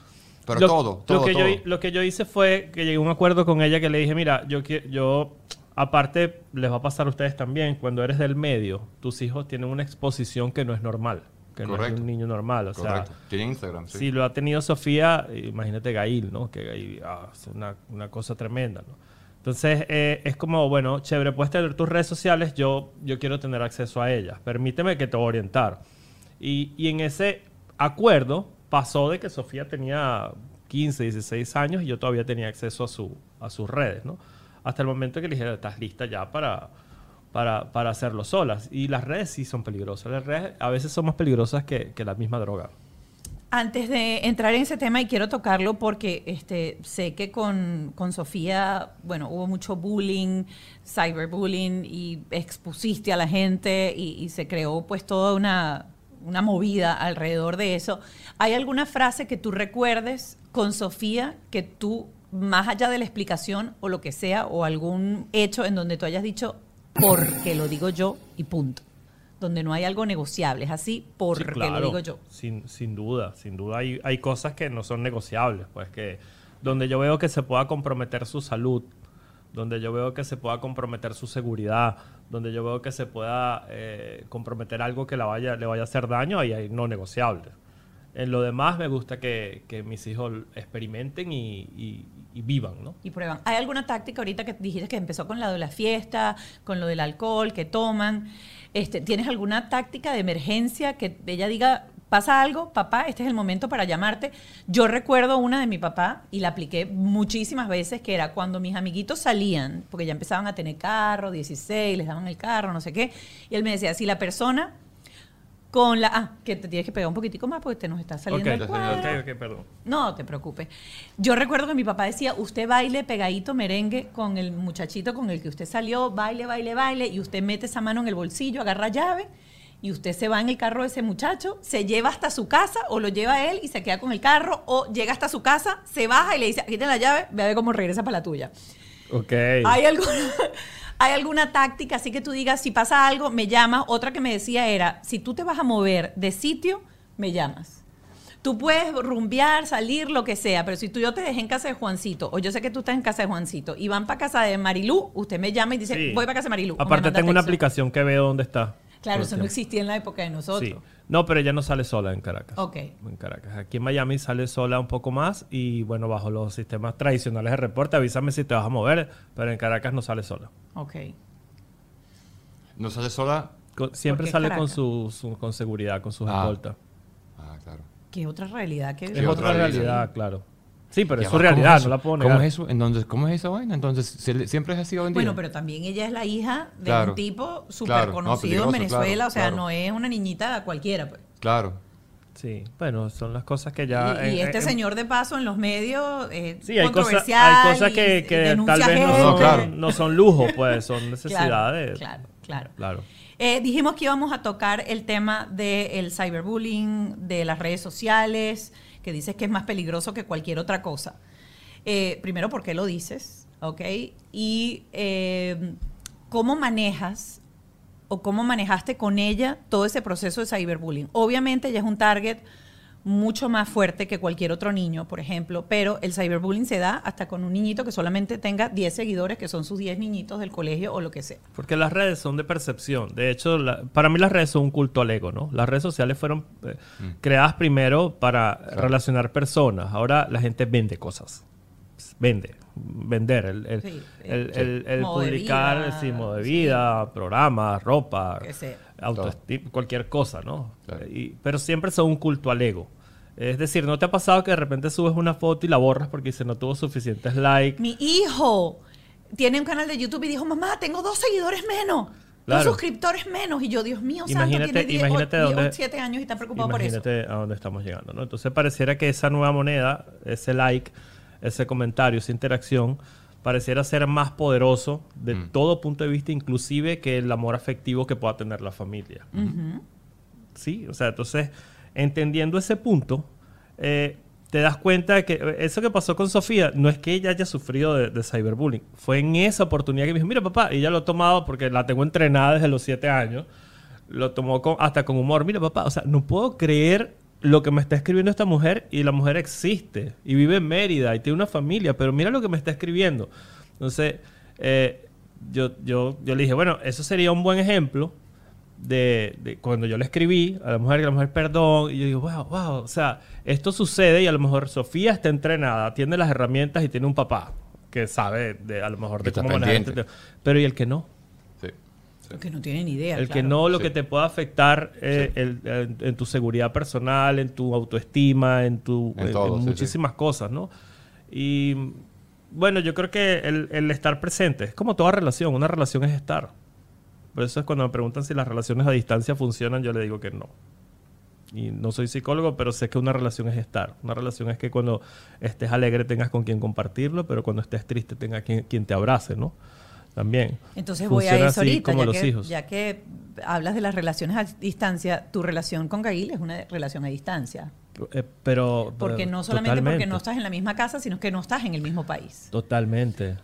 Pero Lo- todo, todo, lo que, todo. Yo, lo que yo hice fue que llegué a un acuerdo con ella que le dije, mira, yo, yo aparte les va a pasar a ustedes también, cuando eres del medio, tus hijos tienen una exposición que no es normal, que no es un niño normal. O Correcto. sea, Tiene Instagram, sí. si lo ha tenido Sofía, imagínate Gail, ¿no? Que Gail ah, es una, una cosa tremenda, ¿no? Entonces, eh, es como, bueno, chévere, puedes tener tus redes sociales, yo, yo quiero tener acceso a ellas. Permíteme que te voy a orientar. Y, y en ese acuerdo pasó de que Sofía tenía 15, 16 años y yo todavía tenía acceso a, su, a sus redes, ¿no? Hasta el momento que le dije, estás lista ya para, para, para hacerlo solas. Y las redes sí son peligrosas. Las redes a veces son más peligrosas que, que la misma droga. Antes de entrar en ese tema, y quiero tocarlo porque este, sé que con, con Sofía, bueno, hubo mucho bullying, cyberbullying, y expusiste a la gente y, se creó pues toda una, una movida alrededor de eso. ¿Hay alguna frase que tú recuerdes con Sofía que tú, más allá de la explicación o lo que sea, o algún hecho en donde tú hayas dicho, porque lo digo yo y punto? Donde no hay algo negociable, es así, porque Sí, claro, lo digo yo. Sin, sin duda, sin duda hay, hay cosas que no son negociables, pues que donde yo veo que se pueda comprometer su salud, donde yo veo que se pueda comprometer su seguridad, donde yo veo que se pueda eh, comprometer algo que la vaya, le vaya a hacer daño, ahí hay no negociables. En lo demás me gusta que, que mis hijos experimenten y, y- y vivan, ¿no? y prueban. ¿Hay alguna táctica ahorita que dijiste que empezó con la de la fiesta, con lo del alcohol, que toman? Este, ¿Tienes alguna táctica de emergencia que ella diga, pasa algo, papá, este es el momento para llamarte. Yo recuerdo una de mi papá y la apliqué muchísimas veces, que era cuando mis amiguitos salían, porque ya empezaban a tener carro, 16, les daban el carro, no sé qué, y él me decía, si la persona con la... Ah, que te tienes que pegar un poquitico más porque te nos está saliendo el cuadro. ok, ok, perdón. No te preocupes. Yo recuerdo que mi papá decía, usted baile pegadito merengue con el muchachito con el que usted salió, baile, baile, baile, y usted mete esa mano en el bolsillo, agarra llave, y usted se va en el carro de ese muchacho, se lleva hasta su casa, o lo lleva él y se queda con el carro, o llega hasta su casa, se baja y le dice, aquí tiene la llave, ve a ver cómo regresa para la tuya. Ok. ¿Hay alguna, ¿Hay alguna táctica así que tú digas, si pasa algo, me llamas? Otra que me decía era, si tú te vas a mover de sitio, me llamas. Tú puedes rumbear, salir, lo que sea, pero si tú yo te dejé en casa de Juancito, o yo sé que tú estás en casa de Juancito, y van para casa de Marilú, usted me llama y dice, Sí. voy para casa de Marilú. Aparte tengo una aplicación que veo dónde está. Claro, eso no existía en la época de nosotros. Sí. No, pero ella no sale sola en Caracas. Ok. En Caracas. Aquí en Miami sale sola un poco más y bueno, bajo los sistemas tradicionales de reporte, avísame si te vas a mover, pero en Caracas no sale sola. Ok. ¿No sale sola? Con- siempre sale con su, su- con seguridad, con sus Ah. escoltas. Ah, claro. ¿Qué otra realidad que Es ¿Qué otra otra realidad, realidad? claro. Sí, pero Ya es su ¿cómo realidad, eso? no la puedo ¿Cómo negar. es eso? Entonces, ¿cómo es esa vaina? Entonces, ¿se- ¿siempre ha sido vendido? Bueno, pero también ella es la hija de Claro. un tipo súper Claro, conocido en Venezuela, claro, o sea, claro. no es una niñita cualquiera. Pues. Claro. Sí, bueno, son las cosas que ya... y, este en- señor de paso en los medios es Sí, hay cosas, controversial. hay cosas que, tal vez no son, No, claro. no son lujos, pues, son necesidades. Claro, claro. Claro. Eh, dijimos que íbamos a tocar el tema del cyberbullying, de las redes sociales, que dices que es más peligroso que cualquier otra cosa. Eh, primero, ¿por qué lo dices? ¿Ok? Y eh, cómo manejas o cómo manejaste con ella todo ese proceso de cyberbullying. Obviamente ella es un target mucho más fuerte que cualquier otro niño, por ejemplo, pero el cyberbullying se da hasta con un niñito que solamente tenga 10 seguidores, que son sus 10 niñitos del colegio o lo que sea. Porque las redes son de percepción. De hecho, la- para mí las redes son un culto al ego, ¿no? Las redes sociales fueron eh, Mm. creadas primero para relacionar personas. Ahora la gente vende cosas. Vende. Vender. El, el, Sí, el- sí. el- publicar, vida, sí, modo de sí. vida, programas, ropa, Que sea. autoestima, cualquier cosa, ¿no? Claro. Y- pero siempre son un culto al ego. Es decir, ¿no te ha pasado que de repente subes una foto y la borras porque dice no tuvo suficientes likes? Mi hijo tiene un canal de YouTube y dijo, mamá, tengo dos seguidores menos. Claro. Dos suscriptores menos. Y yo, Dios mío, Imagínate- santo, tiene 10, imagínate o- dónde- 7 años y está preocupado por eso. Imagínate a dónde estamos llegando, ¿no? Entonces pareciera que esa nueva moneda, ese like, ese comentario, esa interacción, pareciera ser más poderoso de Mm. todo punto de vista, inclusive que el amor afectivo que pueda tener la familia. Sí, o sea, entonces, entendiendo ese punto, eh, te das cuenta de que eh, eso que pasó con Sofía no es que ella haya sufrido de, cyberbullying, fue en esa oportunidad que me dijo, mira papá, ella lo ha tomado porque la tengo entrenada desde los siete años, lo tomó hasta con humor, mira papá, o sea, no puedo creer lo que me está escribiendo esta mujer y la mujer existe y vive en Mérida y tiene una familia, pero mira lo que me está escribiendo. Entonces, eh, yo, yo, yo le dije, bueno, eso sería un buen ejemplo de, de cuando yo le escribí a la mujer, que la mujer perdón, y yo digo, wow, wow, o sea, esto sucede y a lo mejor Sofía está entrenada, tiene las herramientas y tiene un papá que sabe de, a lo mejor Que de cómo manejar este tema. Pero ¿y el que no? Sí. Porque no tiene ni idea. El que claro. no, lo Sí. que te pueda afectar eh, Sí. el- en, en tu seguridad personal, en tu autoestima, en, tu, En en- todo, en sí, muchísimas cosas, ¿no? Y bueno, yo creo que el, el estar presente es como toda relación. Una relación es estar. Por eso es cuando me preguntan si las relaciones a distancia funcionan, yo le digo que no. Y no soy psicólogo, pero sé que una relación es estar. Una relación es que cuando estés alegre tengas con quien compartirlo, pero cuando estés triste tengas quien, quien te abrace, ¿no? También. Entonces voy a eso ahorita, como ya los que, hijos. ya que hablas de las relaciones a distancia, tu relación con Gail es una relación a distancia. Eh, pero Porque pero no solamente porque no estás en la misma casa, sino que no estás en el mismo país. Totalmente.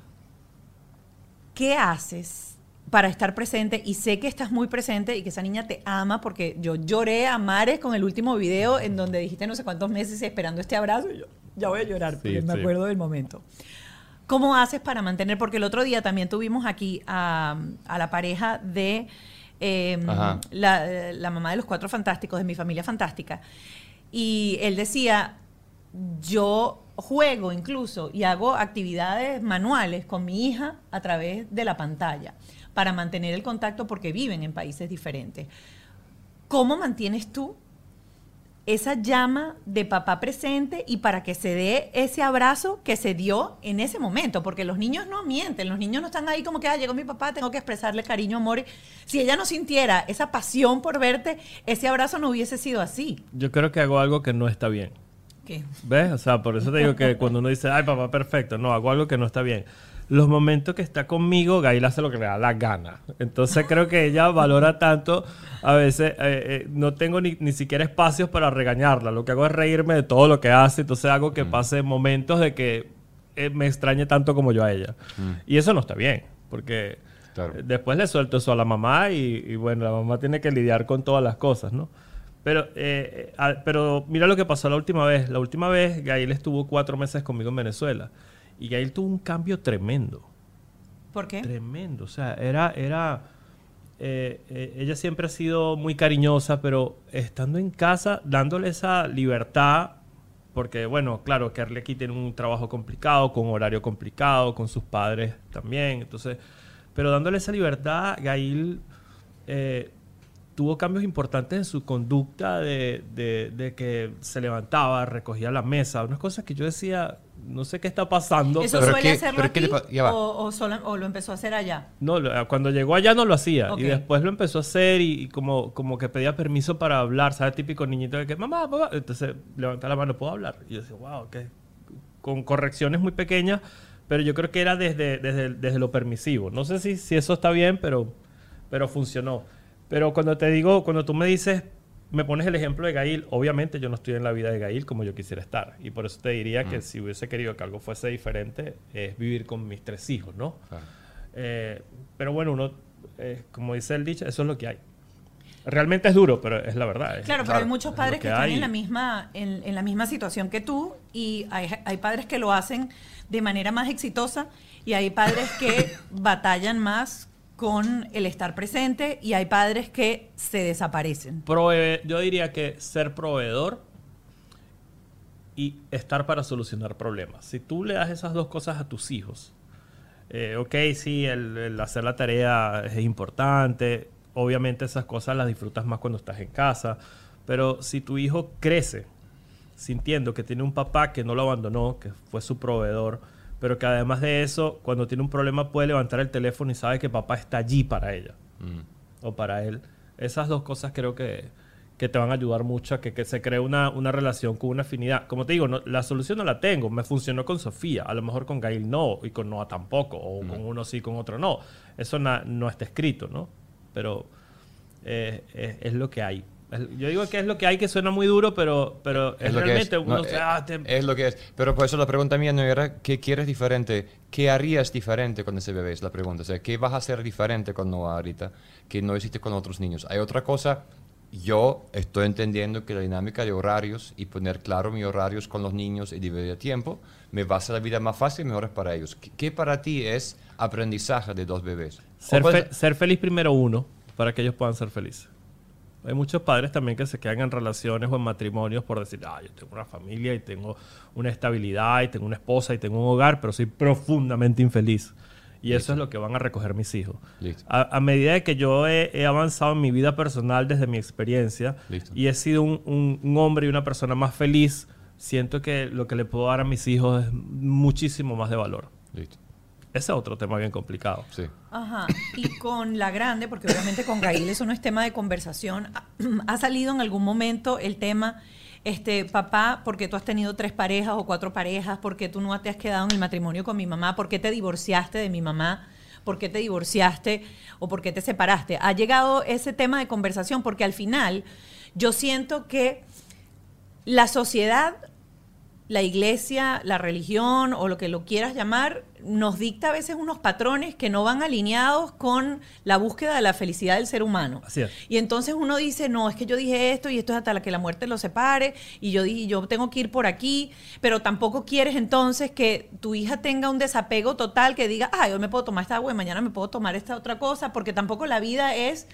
¿Qué haces para estar presente? Y sé que estás muy presente y que esa niña te ama porque yo lloré a mares con el último video en donde dijiste no sé cuántos meses esperando este abrazo y yo ya voy a llorar porque Sí, me sí. acuerdo del momento. ¿Cómo haces para mantener? Porque el otro día también tuvimos aquí a, a la pareja de eh, la, la mamá de los cuatro fantásticos, de mi familia fantástica. Y él decía, yo juego incluso y hago actividades manuales con mi hija a través de la pantalla para mantener el contacto porque viven en países diferentes. ¿Cómo mantienes tú esa llama de papá presente y para que se dé ese abrazo que se dio en ese momento, porque los niños no mienten, los niños no están ahí como que, ah, llegó mi papá, tengo que expresarle cariño, amor. Si ella no sintiera esa pasión por verte, ese abrazo no hubiese sido así. Yo creo que hago algo que no está bien. ¿Qué? ¿Ves? O sea, por eso te digo que cuando uno dice, ay, papá, perfecto, no, hago algo que no está bien. Los momentos que está conmigo, Gail hace lo que le da la gana. Entonces creo que ella valora tanto, a veces eh, eh, no tengo ni, ni siquiera espacios para regañarla. Lo que hago es reírme de todo lo que hace. Entonces hago que pase momentos de que eh, me extrañe tanto como yo a ella. Y eso no está bien, porque Claro. eh, después le suelto eso a la mamá y, y bueno, la mamá tiene que lidiar con todas las cosas, ¿no? Pero, eh, eh, ah, pero mira lo que pasó la última vez. La última vez Gail estuvo cuatro meses conmigo en Venezuela y Gail tuvo un cambio tremendo. ¿Por qué? Tremendo. O sea, era, era, eh, eh, ella siempre ha sido muy cariñosa, pero estando en casa, dándole esa libertad, porque bueno, claro, Kerly aquí tiene un trabajo complicado, con horario complicado, con sus padres también, entonces, pero dándole esa libertad, Gail eh, tuvo cambios importantes en su conducta de, de- de que se levantaba, recogía la mesa, unas cosas que yo decía, no sé qué está pasando. ¿Eso pero- suele hacerlo pero le o, o solo- o lo empezó a hacer allá? No, lo- cuando llegó allá no lo hacía. Y después lo empezó a hacer y, y como, como que pedía permiso para hablar. ¿Sabes? Típico niñito de que, mamá, papá. Entonces levanta la mano, ¿puedo hablar? Y yo decía, wow, que con correcciones muy pequeñas, pero yo creo que era desde, desde, desde lo permisivo. No sé si, si eso está bien, pero, pero funcionó. Pero cuando te digo, cuando tú me dices, me pones el ejemplo de Gail, obviamente yo no estoy en la vida de Gail como yo quisiera estar. Y por eso te diría que si hubiese querido que algo fuese diferente, es vivir con mis tres hijos, ¿no? Claro. Eh, pero bueno, uno, eh, como dice el dicho, eso es lo que hay. Realmente es duro, pero es la verdad. es- Claro, pero hay muchos es padres que, están en la misma en, en la misma situación que tú y hay, hay padres que lo hacen de manera más exitosa y hay padres que batallan más con el estar presente y hay padres que se desaparecen. Prove- yo diría que ser proveedor y estar para solucionar problemas. Si tú le das esas dos cosas a tus hijos, eh, ok, sí, el, hacer la tarea es importante, obviamente esas cosas las disfrutas más cuando estás en casa, pero si tu hijo crece sintiendo que tiene un papá que no lo abandonó, que fue su proveedor, pero que además de eso, cuando tiene un problema puede levantar el teléfono y sabe que papá está allí para ella Mm. o para él. Esas dos cosas creo que, que te van a ayudar mucho a que, que se cree una, una relación con una afinidad. Como te digo, no- la solución no la tengo. Me funcionó con Sofía. A lo mejor con Gail no. Y con Noah tampoco. O con uno sí, con otro no. Eso na- no está escrito, ¿no? Pero eh, es, es lo que hay. Es- Yo digo que es lo que hay, que suena muy duro, pero, pero es, lo que realmente es. uno No, se- ah, te- es lo que es. Pero por eso la pregunta mía no era qué quieres diferente, qué harías diferente con ese bebé, es la pregunta. O sea, qué vas a hacer diferente con Noah ahorita que no hiciste con otros niños. Hay otra cosa, yo estoy entendiendo que la dinámica de horarios y poner claro mis horarios con los niños y dividir tiempo me va a hacer la vida más fácil y mejor para ellos. ¿Qué, qué para ti es aprendizaje de dos bebés? Ser, fe- ser feliz primero uno, para que ellos puedan ser felices. Hay muchos padres también que se quedan en relaciones o en matrimonios por decir, ah, yo tengo una familia y tengo una estabilidad y tengo una esposa y tengo un hogar, pero soy profundamente infeliz. Y eso es lo que van a recoger mis hijos. Listo. A, a medida de que yo he, he avanzado en mi vida personal desde mi experiencia Listo. y he sido un, un- un hombre y una persona más feliz, siento que lo que le puedo dar a mis hijos es muchísimo más de valor. Listo. Ese es otro tema bien complicado. Sí. Ajá. Y con la grande, porque obviamente con Gail eso no es tema de conversación, ha- salido en algún momento el tema, este, papá, porque tú has tenido tres parejas o cuatro parejas, porque tú no te has quedado en el matrimonio con mi mamá, por qué te divorciaste de mi mamá, por qué te divorciaste o por qué te separaste. Ha llegado ese tema de conversación porque al final yo siento que la sociedad la iglesia, la religión o lo que lo quieras llamar, nos dicta a veces unos patrones que no van alineados con la búsqueda de la felicidad del ser humano. Así es. Y entonces uno dice, no, es que yo dije esto y esto es hasta la que la muerte los separe y yo dije, yo tengo que ir por aquí, pero tampoco quieres entonces que tu hija tenga un desapego total que diga, ay, hoy me puedo tomar esta agua y mañana me puedo tomar esta otra cosa, porque tampoco la vida es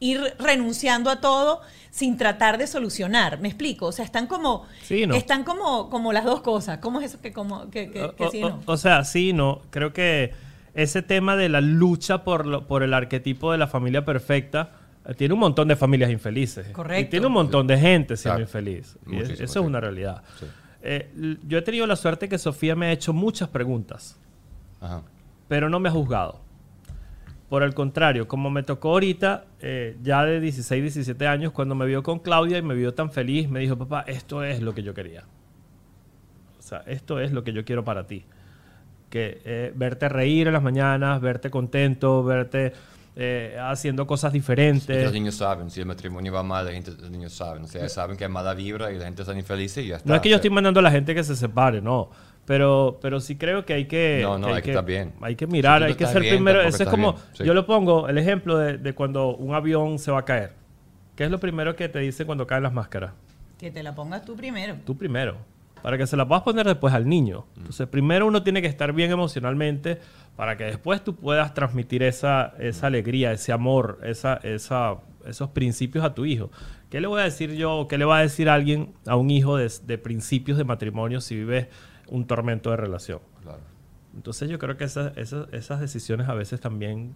ir renunciando a todo sin tratar de solucionar. ¿Me explico? O sea, están como Sí, ¿no? están como como las dos cosas. ¿Cómo es eso que como que, que, que O- sí o, no? o sea, sí, no. Creo que ese tema de la lucha por, lo- por el arquetipo de la familia perfecta eh, tiene un montón de familias infelices. Correcto. Y tiene un montón de gente siendo Claro. infeliz. Y es- eso es una realidad. Sí. Eh, yo he tenido la suerte que Sofía me ha hecho muchas preguntas, Ajá. pero no me ha juzgado. Por el contrario, como me tocó ahorita, eh, ya de 16, 17 años, cuando me vio con Claudia y me vio tan feliz, me dijo, papá, esto es lo que yo quería. O sea, esto es lo que yo quiero para ti. Que eh, verte reír en las mañanas, verte contento, verte eh, haciendo cosas Y diferentes. los niños saben, si el matrimonio va mal, la gente, los niños saben. O sea, saben que hay mala vibra y la gente está infeliz y ya está. No es que yo estoy mandando a la gente que se separe, no. Pero, pero sí creo que hay que... No, no, hay que estar bien. Hay que mirar, Si hay que ser bien, primero... Eso es como... sí. Yo lo pongo, el ejemplo de, de cuando un avión se va a caer. ¿Qué es lo primero que te dicen cuando caen las máscaras? Que te la pongas tú primero. Tú primero. Para que se la puedas poner después al niño. Entonces, primero uno tiene que estar bien emocionalmente para que después tú puedas transmitir esa, esa alegría, ese amor, esa, esa, esos principios a tu hijo. ¿Qué le voy a decir yo? ¿Qué le va a decir alguien a un hijo de, de principios de matrimonio si vive un tormento de relación? Claro. Entonces yo creo que esas, esas, esas decisiones a veces también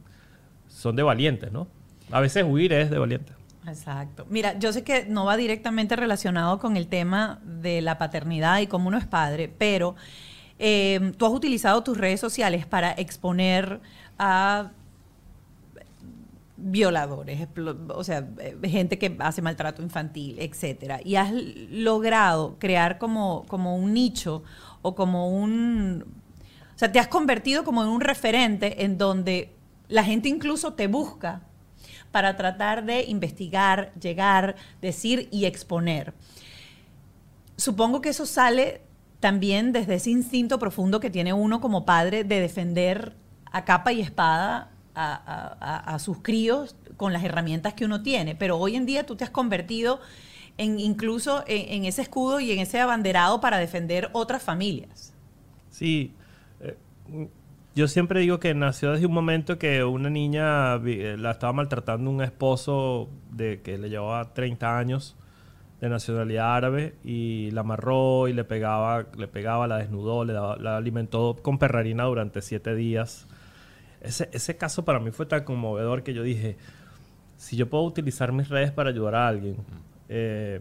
son de valientes, ¿no? A veces huir es de valientes. Exacto. Mira, yo sé que no va directamente relacionado con el tema de la paternidad y cómo uno es padre, pero eh, tú has utilizado tus redes sociales para exponer a violadores, o sea, eh, gente que hace maltrato infantil, etcétera, y has logrado crear como, como un nicho o como un, o sea, te has convertido como en un referente en donde la gente incluso te busca para tratar de investigar, llegar, decir y exponer. Supongo que eso sale también desde ese instinto profundo que tiene uno como padre de defender a capa y espada a, a- sus críos con las herramientas que uno tiene. Pero hoy en día tú te has convertido en incluso en, en ese escudo y en ese abanderado para defender otras familias. Sí, eh, yo siempre digo que nació desde un momento que una niña eh, la estaba maltratando un esposo de que le llevaba 30 años de nacionalidad árabe y la amarró y le pegaba, le pegaba, la desnudó, le daba- la alimentó con perrarina durante siete días. Ese, ese caso para mí fue tan conmovedor que yo dije, si yo puedo utilizar mis redes para ayudar a alguien, eh,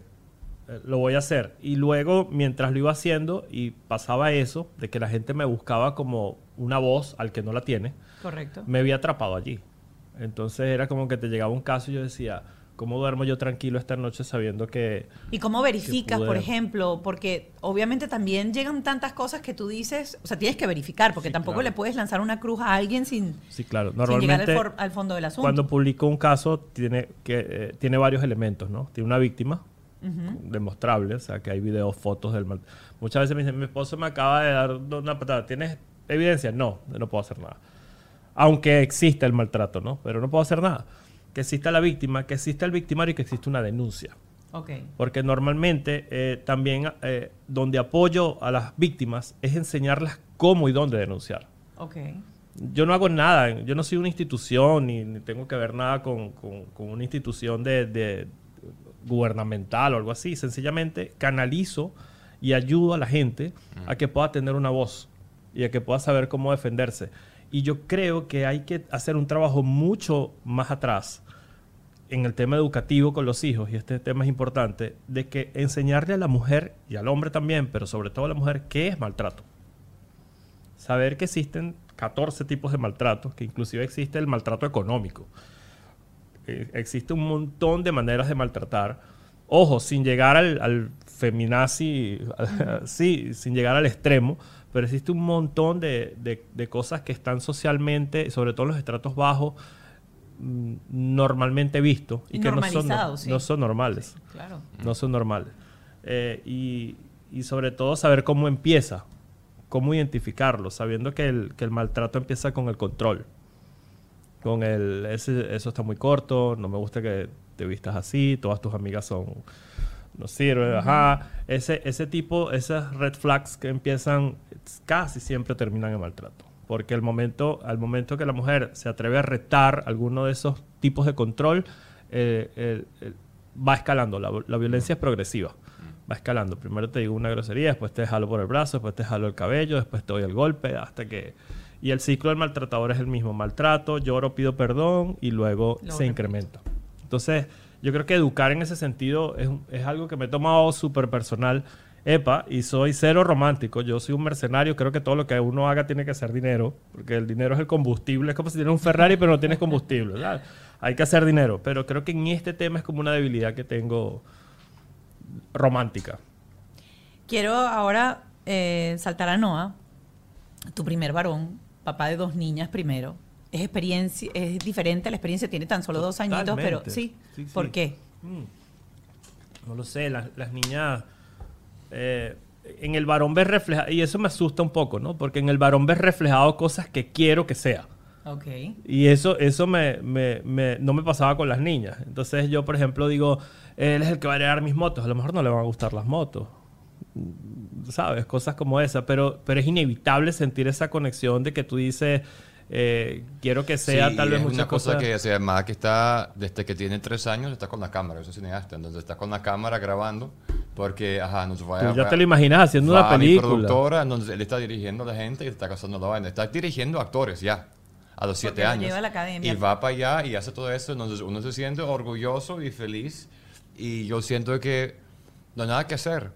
eh, lo voy a hacer. Y luego, mientras lo iba haciendo y pasaba eso, de que la gente me buscaba como una voz al que no la tiene, Correcto. me había atrapado allí. Entonces era como que te llegaba un caso y yo decía, ¿cómo duermo yo tranquilo esta noche sabiendo que... ¿Y cómo verificas, por ejemplo? Porque obviamente también llegan tantas cosas que tú dices, o sea, tienes que verificar, porque Sí, tampoco claro. le puedes lanzar una cruz a alguien sin, Sí, claro. sin llegar Normalmente, al fondo del asunto. cuando publico un caso, tiene, que, eh, tiene varios elementos, ¿no? Tiene una víctima, demostrable, o sea, que hay videos, fotos del mal. Muchas veces me dicen, mi esposo me acaba de dar una patada, ¿tienes evidencia? No, no puedo hacer nada. Aunque exista el maltrato, ¿no? Pero no puedo hacer nada. Que exista la víctima, que exista el victimario y que exista una denuncia. Porque normalmente eh, también eh, donde apoyo a las víctimas es enseñarlas cómo y dónde denunciar. Yo no hago nada, yo no soy una institución ni, ni tengo que ver nada con, con- con una institución de, de gubernamental o algo así. Sencillamente canalizo y ayudo a la gente a que pueda tener una voz y a que pueda saber cómo defenderse. Y yo creo que hay que hacer un trabajo mucho más atrás en el tema educativo con los hijos, y este tema es importante, de que enseñarle a la mujer y al hombre también, pero sobre todo a la mujer, qué es maltrato saber que existen 14 tipos de maltrato, que inclusive existe el maltrato económico. Eh, existe un montón de maneras de maltratar. Ojo, sin llegar al, al feminazi, sí, sin llegar al extremo, pero existe un montón de, de- de cosas que están socialmente, sobre todo en los estratos bajos, mm, normalmente vistos y, que no son, sí. no son normales Claro. no son normales. Eh, y, y sobre todo saber cómo empieza, cómo identificarlo, sabiendo que el, que el maltrato empieza con el control. Con el, ese- eso está muy corto, no me gusta que te vistas así, todas tus amigas son, no sirve, ajá. Ese, ese tipo, esas red flags que empiezan, casi siempre terminan en maltrato. Porque el momento, al momento que la mujer se atreve a retar alguno de esos tipos de control, eh, va escalando. La, la violencia es progresiva. Va escalando. Primero te digo una grosería, después te jalo por el brazo, después te jalo el cabello, después te doy el golpe, hasta que... Y el ciclo del maltratador es el mismo. Maltrato, lloro, pido perdón y luego Lo se repito. incrementa. Entonces, yo creo que educar en ese sentido es, es algo que me he tomado súper personal. Epa, y soy cero romántico. Yo soy un mercenario. Creo que todo lo que uno haga tiene que ser dinero. Porque el dinero es el combustible. Es como si tienes un Ferrari pero no tienes combustible. ¿verdad? Hay que hacer dinero. Pero creo que en este tema es como una debilidad que tengo romántica. Quiero ahora eh, saltar a Noah, tu primer varón, papá de dos niñas primero. Es experiencia, es diferente la experiencia, tiene tan solo dos añitos, pero sí. Sí, sí. ¿Por qué? No lo sé, las, las niñas. Eh, en el varón ves reflejado. Y eso me asusta un poco, ¿no? Porque en el varón ves reflejado cosas que quiero que sea. Ok. Y eso, eso me, me- me- no me pasaba con las niñas. Entonces yo, por ejemplo, digo, él es el que va a heredar mis motos. A lo mejor no le van a gustar las motos. ¿Sabes? Cosas como esa. Pero, pero es inevitable sentir esa conexión de que tú dices, eh, quiero que sea Sí, tal vez es muchas una cosa cosas- que, o sea, más que está, desde que tiene tres años, está con la cámara, eso es cineasta, entonces está con la cámara grabando, porque, ajá, nos va Tú ya te lo imaginas haciendo una película. productora, entonces él está dirigiendo a la gente y está casando la vaina, está dirigiendo actores ya, a los siete lo años. lleva a la academia. Y va para allá y hace todo eso, entonces uno se siente orgulloso y feliz, y yo siento que no hay nada que hacer.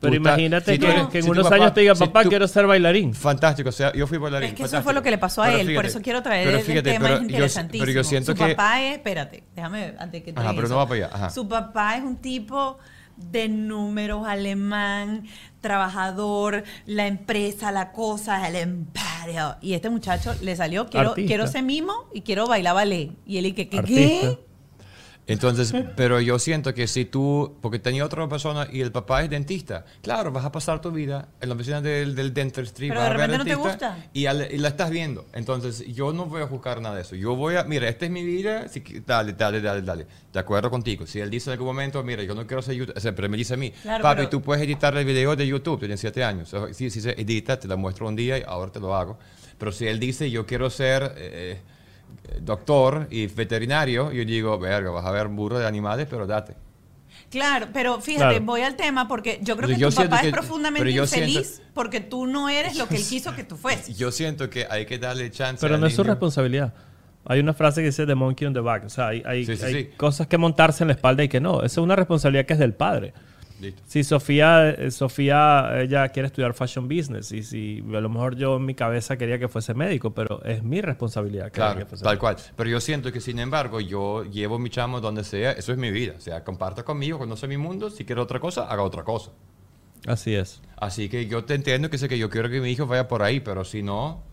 Pero imagínate si que, eres- que en si unos papá- años te diga, si papá, tú- quiero ser bailarín. Fantástico, o sea, yo fui bailarín. Es que eso fantástico. fue lo que le pasó a Pero él, por fíjate, eso quiero traer pero el fíjate, tema, pero es yo- interesantísimo. Pero yo siento Su que... papá es, espérate, déjame antes que Ajá, traigas pero no eso. va para allá, ajá. Su papá es un tipo de números, alemán, trabajador, la empresa, la cosa, el imperio. Y este muchacho le salió, quiero, Artista. quiero ser mimo y quiero bailar ballet. Y él, y que, ¿qué? Artista. ¿qué? Entonces, pero yo siento que si tú, porque tenía otra persona y el papá es dentista, claro, vas a pasar tu vida en la oficina del, del dentistry, Pero vas de a ver no te dentista gusta. Y, al- y la estás viendo. Entonces, yo no voy a juzgar nada de eso. Yo voy a, mira, esta es mi vida, si dale, dale, dale, dale. De acuerdo contigo. Si él dice en algún momento, mira, yo no quiero ser YouTube, o sea, pero me dice a mí, Claro, papi, pero- tú puedes editar el video de YouTube, tienes siete años. O sea, Sí, sí se edita, te la muestro un día y ahora te lo hago. Pero si él dice, yo quiero ser... eh, doctor y veterinario, yo digo, verga, vas a ver un burro de animales, pero date. Claro, pero fíjate, Claro. voy al tema porque yo creo Pero que yo tu papá es profundamente infeliz siento- porque tú no eres lo que él quiso que tú fueses. Yo siento que hay que darle chance. Pero al no es su responsabilidad. Hay una frase que dice The Monkey on the Back. O sea, hay, hay- Sí, sí, hay sí. cosas que montarse en la espalda y que no. Esa es una responsabilidad que es del padre. Listo. Si Sofía, eh, Sofía, ella quiere estudiar fashion business y si a lo mejor yo en mi cabeza quería que fuese médico, pero es mi responsabilidad. Claro, que fuese tal médico. cual. Pero yo siento que, sin embargo, yo llevo mi chamo donde sea. Eso es mi vida. O sea, comparta conmigo, conoce mi mundo. Si quiere otra cosa, haga otra cosa. Así es. Así que yo te entiendo que sé que yo quiero que mi hijo vaya por ahí, pero si no,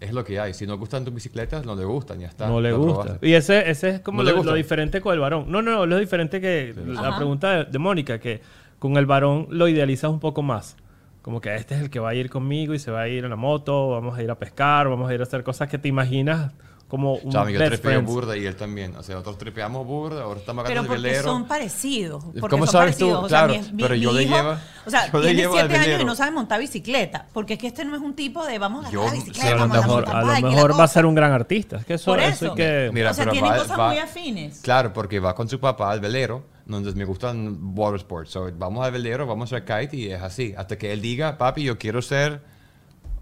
es lo que hay. Si no gustan tus bicicletas, no le gustan, ya está. no le gusta. probaste. Y ese, ese es como ¿No lo, lo diferente con el varón. No, no, no, lo diferente que la Ajá. pregunta de, de Mónica, que con el varón lo idealizas un poco más. Como que este es el que va a ir conmigo y se va a ir en la moto, vamos a ir a pescar, vamos a ir a hacer cosas que te imaginas como un Chamo, yo best trepeo friends. burda y él también. O sea, nosotros trepeamos burda, ahora estamos Pero agarrando el porque velero. son parecidos. Porque ¿Cómo son sabes tú? parecidos. O sea, Claro, mi- mi- pero yo le hijo- llevo- O sea, yo le tiene llevo al siete años y velero. no sabe montar bicicleta. Porque es que este no es un tipo de vamos a Yo- la bicicleta, Pero a lo vamos a la mejor, mountain a lo bike, la mejor va a cosa. ser un gran artista. Es que eso, Por eso eso. hay que... Mira, o sea, pero tienen va- cosas va- muy afines. Claro, porque va con su papá al velero, donde me gustan water sports. So, vamos al velero, vamos a kite y es así. Hasta que él diga, papi, yo quiero ser.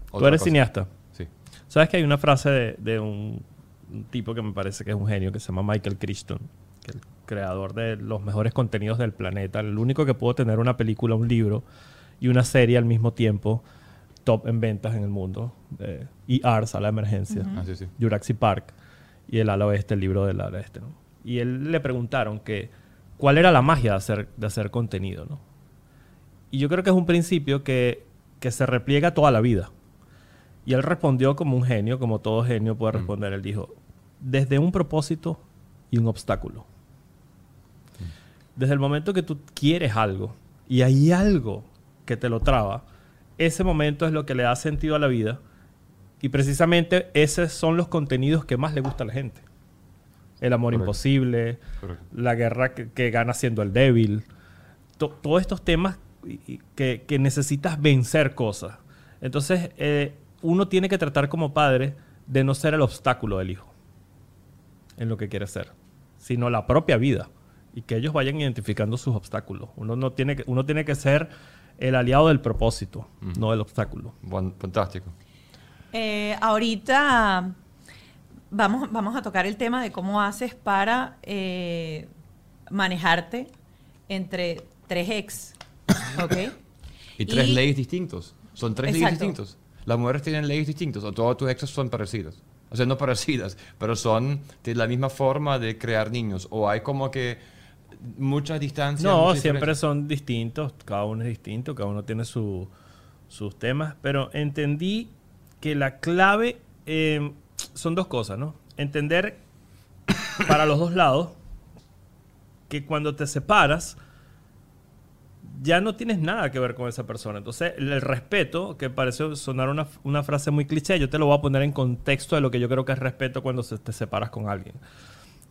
Tú otra eres cosa". cineasta. Sí. ¿Sabes que hay una frase de, de un, un tipo que me parece que es un genio, que se llama Michael Crichton, que es el creador de los mejores contenidos del planeta, el único que pudo tener una película, un libro y una serie al mismo tiempo, top en ventas en el mundo, eh, ER, Sala de Emergencia, Ah, sí, sí. Jurassic Park y el ala oeste, el libro del ala oeste. ¿no? Y él le preguntaron que cuál era la magia de hacer, de hacer contenido. ¿no? Y yo creo que es un principio que, que se repliega toda la vida. Y él respondió como un genio, como todo genio puede responder. Él dijo, desde un propósito y un obstáculo. Desde el momento que tú quieres algo y hay algo que te lo traba, ese momento es lo que le da sentido a la vida. Y precisamente esos son los contenidos que más le gusta a la gente. El amor Correcto. imposible, Correcto. la guerra que, que gana siendo el débil. To- todos estos temas que, que necesitas vencer cosas. Entonces, eh, uno tiene que tratar como padre de no ser el obstáculo del hijo en lo que quiere ser, sino la propia vida y que ellos vayan identificando sus obstáculos. Uno, no tiene, que, uno tiene que ser el aliado del propósito, no del obstáculo. Buen- fantástico. Eh, ahorita vamos, vamos a tocar el tema de cómo haces para eh, manejarte entre tres ex. ¿Ok? Y tres Y- leyes distintos. Son tres leyes distintos. Las mujeres tienen leyes distintas o todos tus exes son parecidas. O sea, no parecidas, pero son de la misma forma de crear niños. O hay como que muchas distancias. No, muchas siempre son distintos, cada uno es distinto, cada uno tiene su- sus temas, pero entendí que la clave eh, son dos cosas, ¿no? Entender para los dos lados que cuando te separas ya no tienes nada que ver con esa persona. Entonces, el, respeto, que parece sonar una, una frase muy cliché, yo te lo voy a poner en contexto de lo que yo creo que es respeto cuando se- te separas con alguien.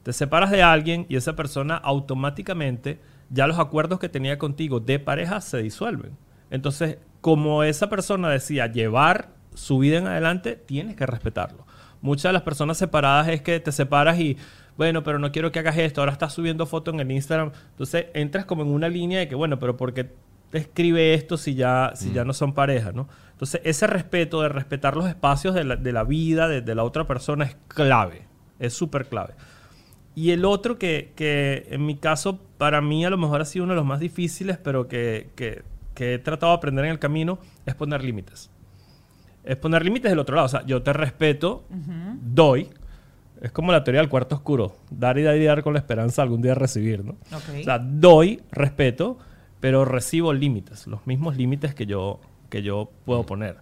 Te separas de alguien y esa persona automáticamente, ya los acuerdos que tenía contigo de pareja se disuelven. Entonces, como esa persona decía llevar su vida en adelante, tienes que respetarlo. Muchas de las personas separadas es que te separas y, bueno, pero no quiero que hagas esto, ahora estás subiendo fotos en el Instagram. Entonces, entras como en una línea de que, bueno, pero ¿por qué te escribe esto si ya, si ya no son pareja, no? Entonces, ese respeto de respetar los espacios de la, de la vida de, de la otra persona es clave, es súper clave. Y el otro que, que en mi caso, para mí a lo mejor ha sido uno de los más difíciles, pero que, que- que he tratado de aprender en el camino, es poner límites. Es poner límites del otro lado. O sea, yo te respeto, doy. Es como la teoría del cuarto oscuro. Dar y dar y dar con la esperanza de algún día recibir, ¿no? Ok. O sea, doy respeto, pero recibo límites. Los mismos límites que yo, que yo puedo poner.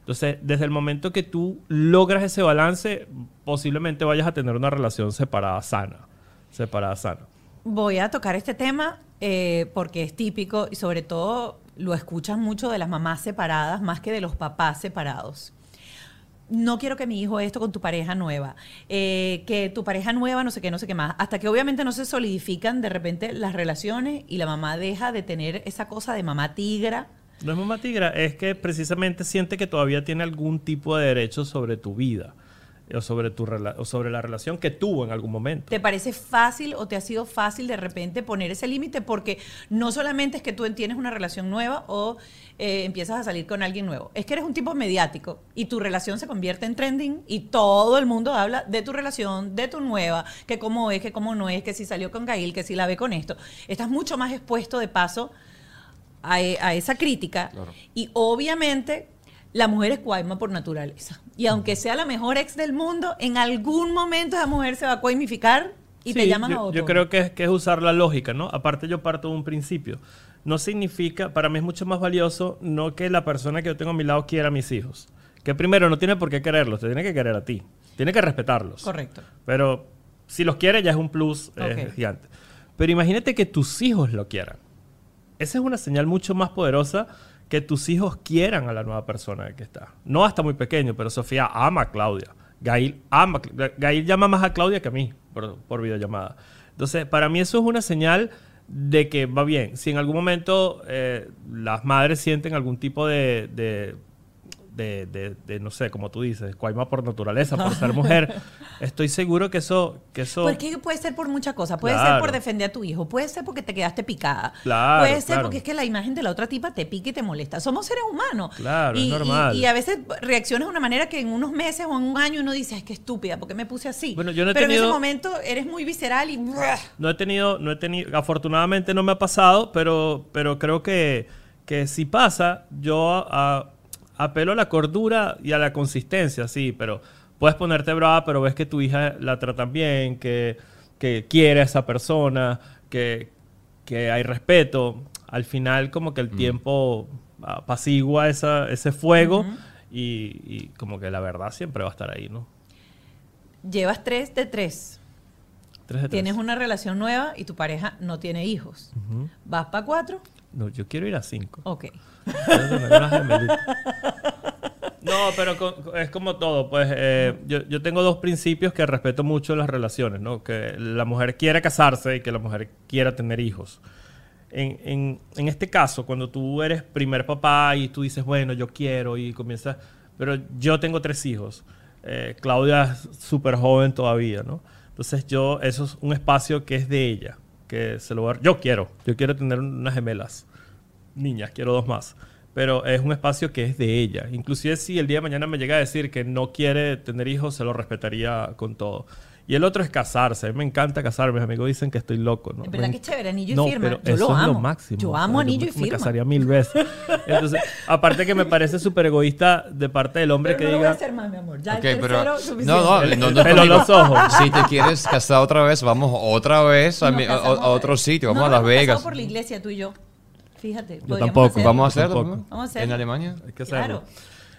Entonces, desde el momento que tú logras ese balance, posiblemente vayas a tener una relación separada sana. Separada sana. Voy a tocar este tema eh, porque es típico y sobre todo lo escuchan mucho de las mamás separadas más que de los papás separados. No quiero que mi hijo esto con tu pareja nueva, eh, que tu pareja nueva no sé qué, no sé qué más, hasta que obviamente no se solidifican de repente las relaciones y la mamá deja de tener esa cosa de mamá tigra. No es mamá tigra, es que precisamente siente que todavía tiene algún tipo de derecho sobre tu vida o sobre, tu rela- o sobre la relación que tuvo en algún momento. ¿Te parece fácil o te ha sido fácil de repente poner ese límite? Porque no solamente es que tú tienes una relación nueva o eh, empiezas a salir con alguien nuevo, es que eres un tipo mediático y tu relación se convierte en trending y todo el mundo habla de tu relación, de tu nueva, que cómo es, que cómo no es, que si salió con Gail, que si la ve con esto. Estás mucho más expuesto de paso a, e- a esa crítica Claro. y obviamente la mujer es cuaima por naturaleza. Y aunque sea la mejor ex del mundo, en algún momento esa mujer se va a coimificar y te llaman a otro. yo creo que es, que es usar la lógica, ¿no? Aparte yo parto de un principio. No significa, para mí es mucho más valioso no que la persona que yo tengo a mi lado quiera a mis hijos. Que primero no tiene por qué quererlos, te tiene que querer a ti. Tiene que respetarlos. Correcto. Pero si los quiere ya es un plus eh, gigante. Pero imagínate que tus hijos lo quieran. Esa es una señal mucho más poderosa que tus hijos quieran a la nueva persona que está. No hasta muy pequeño, pero Sofía ama a Claudia. Gail ama. Gail llama más a Claudia que a mí por, por videollamada. Entonces, para mí eso es una señal de que va bien. Si en algún momento eh, las madres sienten algún tipo de, de, de- de- de, no sé, como tú dices, cuaima por naturaleza, por ser mujer, estoy seguro que eso... Que eso Porque puede ser por muchas cosas. Puede ser Claro. por defender a tu hijo. Puede ser porque te quedaste picada. Claro, Puede ser claro. porque es que la imagen de la otra tipa te pica y te molesta. Somos seres humanos. Claro, es y, y- normal. Y, a veces reaccionas de una manera que en unos meses o en un año uno dice, es que estúpida, ¿por qué me puse así? Bueno, yo no he Pero en tenido- ese momento eres muy visceral y... No he tenido, no he tenido, afortunadamente no me ha pasado, pero, pero creo que, que si pasa, yo a- apelo a la cordura y a la consistencia, sí, pero puedes ponerte brava, pero ves que tu hija la tratan bien, que, que quiere a esa persona, que, que hay respeto. Al final como que el tiempo apacigua esa, ese fuego y, y como que la verdad siempre va a estar ahí, ¿no? Llevas tres de tres. Tres de tres. Tienes una relación nueva y tu pareja no tiene hijos. ¿Vas para cuatro? No, yo quiero ir a cinco. Ok. No, pero es como todo. Pues eh, yo, yo tengo dos principios que respeto mucho en las relaciones, ¿no? Que la mujer quiere casarse y que la mujer quiera tener hijos. En, en- en este caso, cuando tú eres primer papá y tú dices, bueno, yo quiero y comienzas... Pero yo tengo tres hijos. Eh, Claudia es súper joven todavía, ¿no? Entonces yo, eso es un espacio que es de ella. Que se lo voy a- Yo quiero. Yo quiero tener unas gemelas niñas, quiero dos más. pero es un espacio que es de ella. Inclusive si el día de mañana me llega a decir que no quiere tener hijos, se lo respetaría con todo. Y el otro es casarse. A mí me encanta casarme. Mis amigos dicen que estoy loco. ¿no? Es verdad Me- que es chévere, anillo y no, firma. pero Yo eso lo es amo. lo máximo. Yo O sea, amo anillo me- y firma. Me casaría mil veces. Entonces, aparte que me parece súper egoísta de parte del hombre Pero que no lo voy a diga... hacer más, mi amor. Ya Ok, el pero- tercero, no, suficiente. no, no, no, conmigo. los ojos. Si te quieres casar otra vez, vamos otra vez a, mi- a- a otro sitio, vamos No, a Las Vegas. por la iglesia, tú y yo. Fíjate. Yo tampoco. hacerlo. Vamos a hacerlo. Tampoco. ¿no? Vamos a hacerlo. En Alemania. Hay que hacerlo. Claro.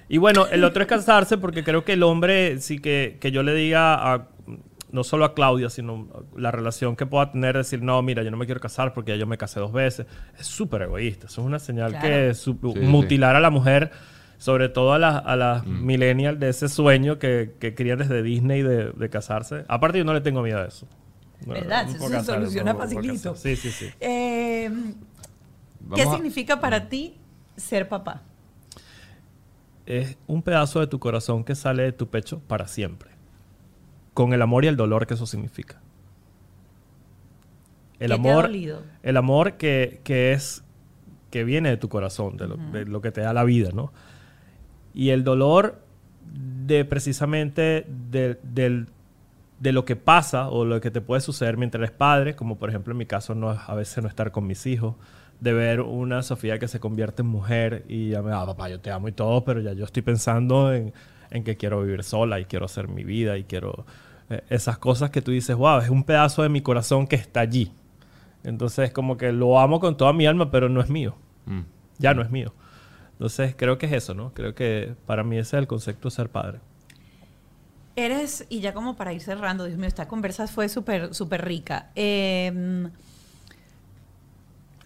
Y bueno, el otro es casarse porque creo que el hombre, sí que, que yo le diga a, no solo a Claudia, sino la relación que pueda tener, decir, no, mira, yo no me quiero casar porque ya yo me casé dos veces, es súper egoísta. Eso es una señal Claro. que su- Sí, mutilar a la mujer, sobre todo a las, a las millennials de ese sueño que, que crían desde Disney de, de casarse. Aparte, yo no le tengo miedo a eso. ¿Verdad? no se soluciona facilito. Sí, sí, sí. Eh, ¿Qué a- significa para ti ser papá? es un pedazo de tu corazón que sale de tu pecho para siempre. Con el amor y el dolor que eso significa. El ¿Qué te ha amor, el amor que, que es que viene de tu corazón, de lo, de lo que te da la vida, ¿no? Y el dolor de precisamente de, del- de lo que pasa o lo que te puede suceder mientras eres padre, como por ejemplo en mi caso no, a veces no estar con mis hijos, de ver una Sofía que se convierte en mujer y ya me da, papá, yo te amo y todo, pero ya yo estoy pensando en, en que quiero vivir sola y quiero hacer mi vida y quiero eh, esas cosas que tú dices, wow, es un pedazo de mi corazón que está allí. Entonces como que lo amo con toda mi alma, pero no es mío. Mm. Ya no es mío. Entonces creo que es eso, ¿no? Creo que para mí ese es el concepto de ser padre. Eres, y ya como para ir cerrando, Dios mío, esta conversa fue súper súper rica. Eh,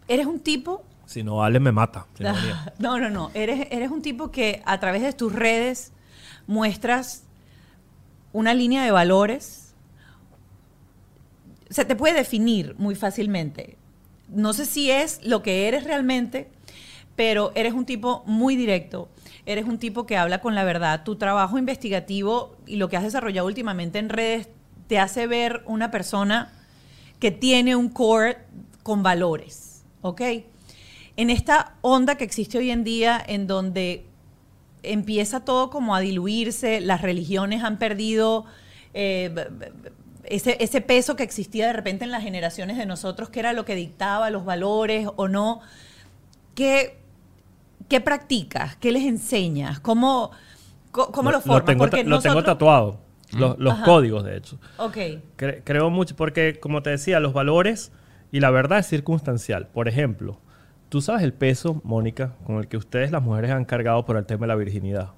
eres un tipo Si no, Ale me mata. si no. No, no, no. Eres, eres un tipo que a través de tus redes muestras una línea de valores. Se te puede definir muy fácilmente. No sé si es lo que eres realmente, pero eres un tipo muy directo. Eres un tipo que habla con la verdad. Tu trabajo investigativo y lo que has desarrollado últimamente en redes te hace ver una persona que tiene un core con valores, ¿ok? En esta onda que existe hoy en día, en donde empieza todo como a diluirse, las religiones han perdido eh, ese, ese peso que existía de repente en las generaciones de nosotros, que era lo que dictaba los valores o no. ¿Qué, qué practicas? ¿Qué les enseñas? ¿Cómo, cómo lo, formas? tengo, ta- lo tengo tatuado. Los, códigos, de hecho. Ok. Cre- creo mucho porque, como te decía, los valores y la verdad es circunstancial. Por ejemplo, tú sabes el peso, Mónica, con el que ustedes las mujeres han cargado por el tema de la virginidad.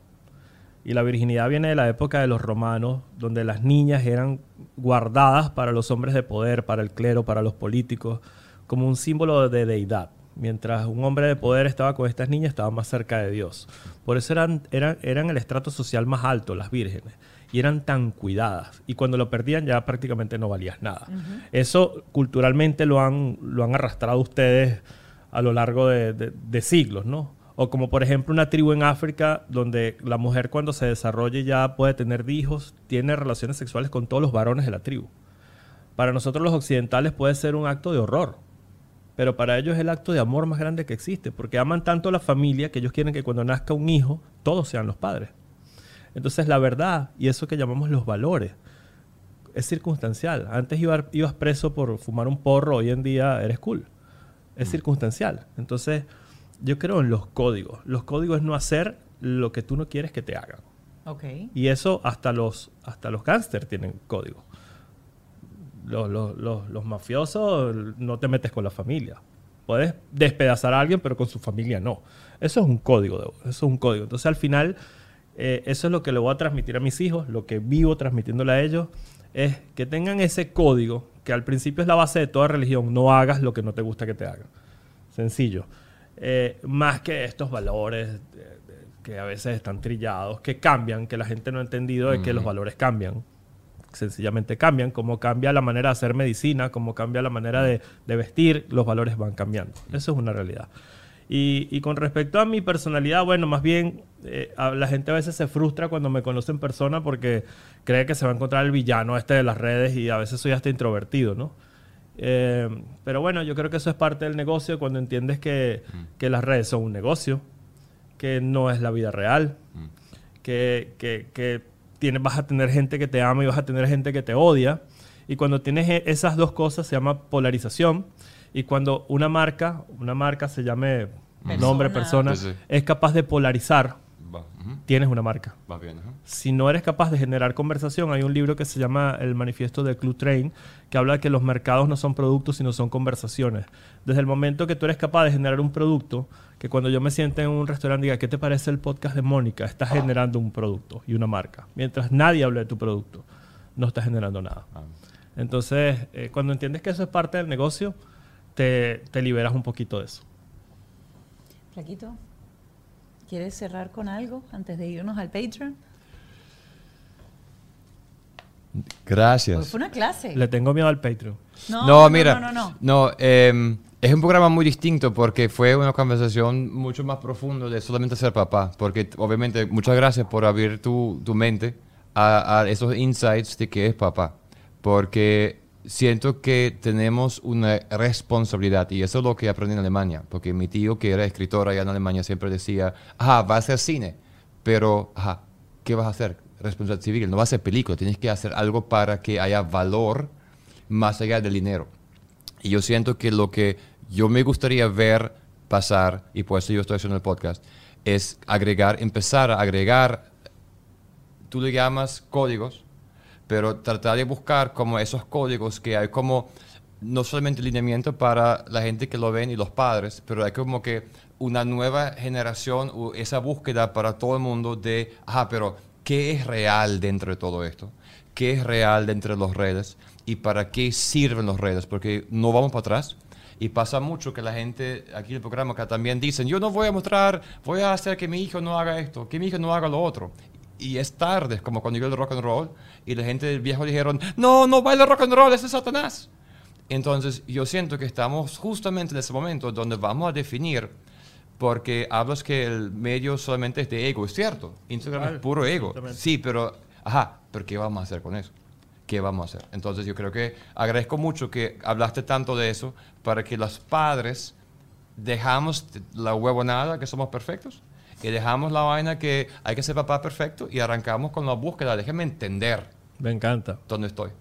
Y la virginidad viene de la época de los romanos, donde las niñas eran guardadas para los hombres de poder, para el clero, para los políticos, como un símbolo de deidad. Mientras un hombre de poder estaba con estas niñas, estaba más cerca de Dios. Por eso eran, eran, eran el estrato social más alto, las vírgenes. Y eran tan cuidadas. Y cuando lo perdían ya prácticamente no valías nada. Eso culturalmente lo han, lo han arrastrado ustedes a lo largo de, de- de siglos, ¿no? O como por ejemplo una tribu en África donde la mujer cuando se desarrolle ya puede tener hijos, tiene relaciones sexuales con todos los varones de la tribu. Para nosotros los occidentales puede ser un acto de horror, pero para ellos es el acto de amor más grande que existe, porque aman tanto a la familia que ellos quieren que cuando nazca un hijo, todos sean los padres. Entonces la verdad y eso que llamamos los valores es circunstancial. Antes iba- ibas preso por fumar un porro, hoy en día eres cool. Es circunstancial. Entonces yo creo en los códigos. Los códigos es no hacer lo que tú no quieres que te hagan. Ok. Y eso hasta los, hasta los gángsters tienen código. Los, los- los- los mafiosos no te metes con la familia. Puedes despedazar a alguien, pero con su familia no. Eso es un código. de- eso es un código. Entonces al final, eh, eso es lo que le voy a transmitir a mis hijos, lo que vivo transmitiéndole a ellos, es que tengan ese código, que al principio es la base de toda religión. No hagas lo que no te gusta que te hagan. Sencillo. Eh, más que estos valores de- que a veces están trillados, que cambian, que la gente no ha entendido de que los valores cambian. Sencillamente cambian, como cambia la manera de hacer medicina, como cambia la manera de, de vestir, los valores van cambiando. Eso es una realidad. Y, y con respecto a mi personalidad, bueno, más bien eh, a- la gente a veces se frustra cuando me conoce en persona porque cree que se va a encontrar el villano este de las redes y a veces soy hasta introvertido, ¿no? Eh, pero bueno, yo creo que eso es parte del negocio cuando entiendes que, que las redes son un negocio que no es la vida real, que, que, que tienes, vas a tener gente que te ama y vas a tener gente que te odia. Y cuando tienes e- esas dos cosas se llama polarización. Y cuando una marca, una marca se llame nombre, persona, Sí, sí. es capaz de polarizar, Va, tienes una marca. va bien. Si no eres capaz de generar conversación, hay un libro que se llama El Manifiesto de Clue Train, que habla de que los mercados no son productos, sino son conversaciones. Desde el momento que tú eres capaz de generar un producto, que cuando yo me siente en un restaurante y diga, ¿qué te parece el podcast de Mónica? Estás generando un producto y una marca. Mientras nadie hable de tu producto, no estás generando nada. Ah. Entonces, eh, cuando entiendes que eso es parte del negocio, te, te liberas un poquito de eso. Flaquito, ¿quieres cerrar con algo antes de irnos al Patreon? Gracias. fue una clase. Le tengo miedo al Patreon. No, mira. No, no, no. no, em, es un programa muy distinto porque fue una conversación mucho más profunda de solamente ser papá. Porque obviamente, muchas gracias por abrir tu, tu mente a, a esos insights de que es papá. Porque siento que tenemos una responsabilidad y eso es lo que aprendí en Alemania. Porque mi tío, que era escritor allá en Alemania, siempre decía, ajá, va a hacer cine, pero, ajá, ¿qué vas a hacer? Responsabilidad civil, no va a hacer película, tienes que hacer algo para que haya valor más allá del dinero. Y yo siento que lo que yo me gustaría ver pasar, y por eso yo estoy haciendo el podcast, es agregar, empezar a agregar, tú le llamas códigos, pero tratar de buscar como esos códigos que hay como no solamente lineamiento para la gente que lo ven y los padres, pero hay como que una nueva generación, o esa búsqueda para todo el mundo de, ajá, pero ¿qué es real dentro de todo esto? ¿Qué es real dentro de las redes? ¿Y para qué sirven las redes? Porque no vamos para atrás. Y pasa mucho que la gente aquí en el programa acá también dicen, yo no voy a mostrar, voy a hacer que mi hijo no haga esto, que mi hijo no haga lo otro. Y es tarde, como cuando llegó el rock and roll, y la gente del viejo dijeron, no, no baila rock and roll, ese es Satanás. Entonces yo siento que estamos justamente en ese momento donde vamos a definir, porque hablas que el medio solamente es de ego, es cierto, Instagram Claro, es puro ego, sí, pero, ajá, pero ¿qué vamos a hacer con eso? ¿Qué vamos a hacer? Entonces yo creo que agradezco mucho que hablaste tanto de eso para que los padres dejamos la huevonada que somos perfectos y dejamos la vaina que hay que ser papá perfecto y arrancamos con la búsqueda. Déjenme entender Me encanta. dónde estoy.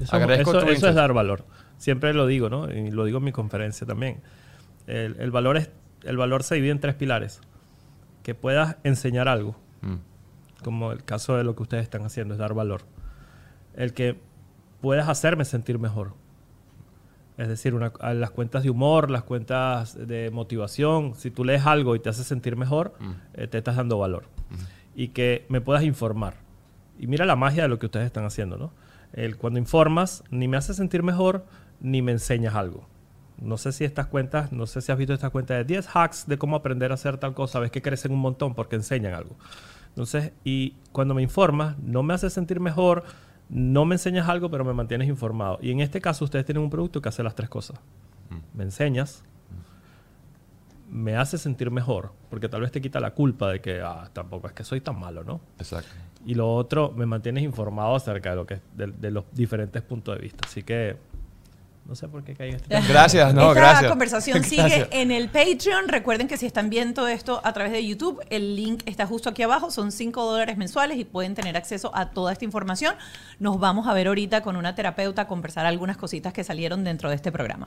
Eso, Agradezco eso- tu eso es dar valor. Siempre lo digo, ¿no? Y lo digo en mi conferencia también. El, el valor, es, el valor se divide en tres pilares. Que puedas enseñar algo, Mm. como el caso de lo que ustedes están haciendo, es dar valor. El que puedas hacerme sentir mejor. Es decir, una- las cuentas de humor, las cuentas de motivación, si tú lees algo y te hace sentir mejor, eh, te estás dando valor. Y que me puedas informar. Y mira la magia de lo que ustedes están haciendo, ¿no? El, cuando informas, ni me hace sentir mejor, ni me enseñas algo. No sé si estas cuentas, no sé si has visto esta cuenta de 10 hacks de cómo aprender a hacer tal cosa, ves que crecen un montón porque enseñan algo. Entonces, y cuando me informas, no me hace sentir mejor, no me enseñas algo, pero me mantienes informado. Y en este caso, ustedes tienen un producto que hace las tres cosas. Me enseñas, me hace sentir mejor, porque tal vez te quita la culpa de que ah, tampoco es que soy tan malo, ¿no? Exacto. Y lo otro, me mantienes informado acerca de lo que de, de los diferentes puntos de vista. Así que no sé por qué caí en este tema. Gracias, no, Esta gracias. conversación Gracias. sigue en el Patreon. Recuerden que si están viendo esto a través de YouTube, el link está justo aquí abajo. Son 5 dólares mensuales y pueden tener acceso a toda esta información. Nos vamos a ver ahorita con una terapeuta a conversar algunas cositas que salieron dentro de este programa.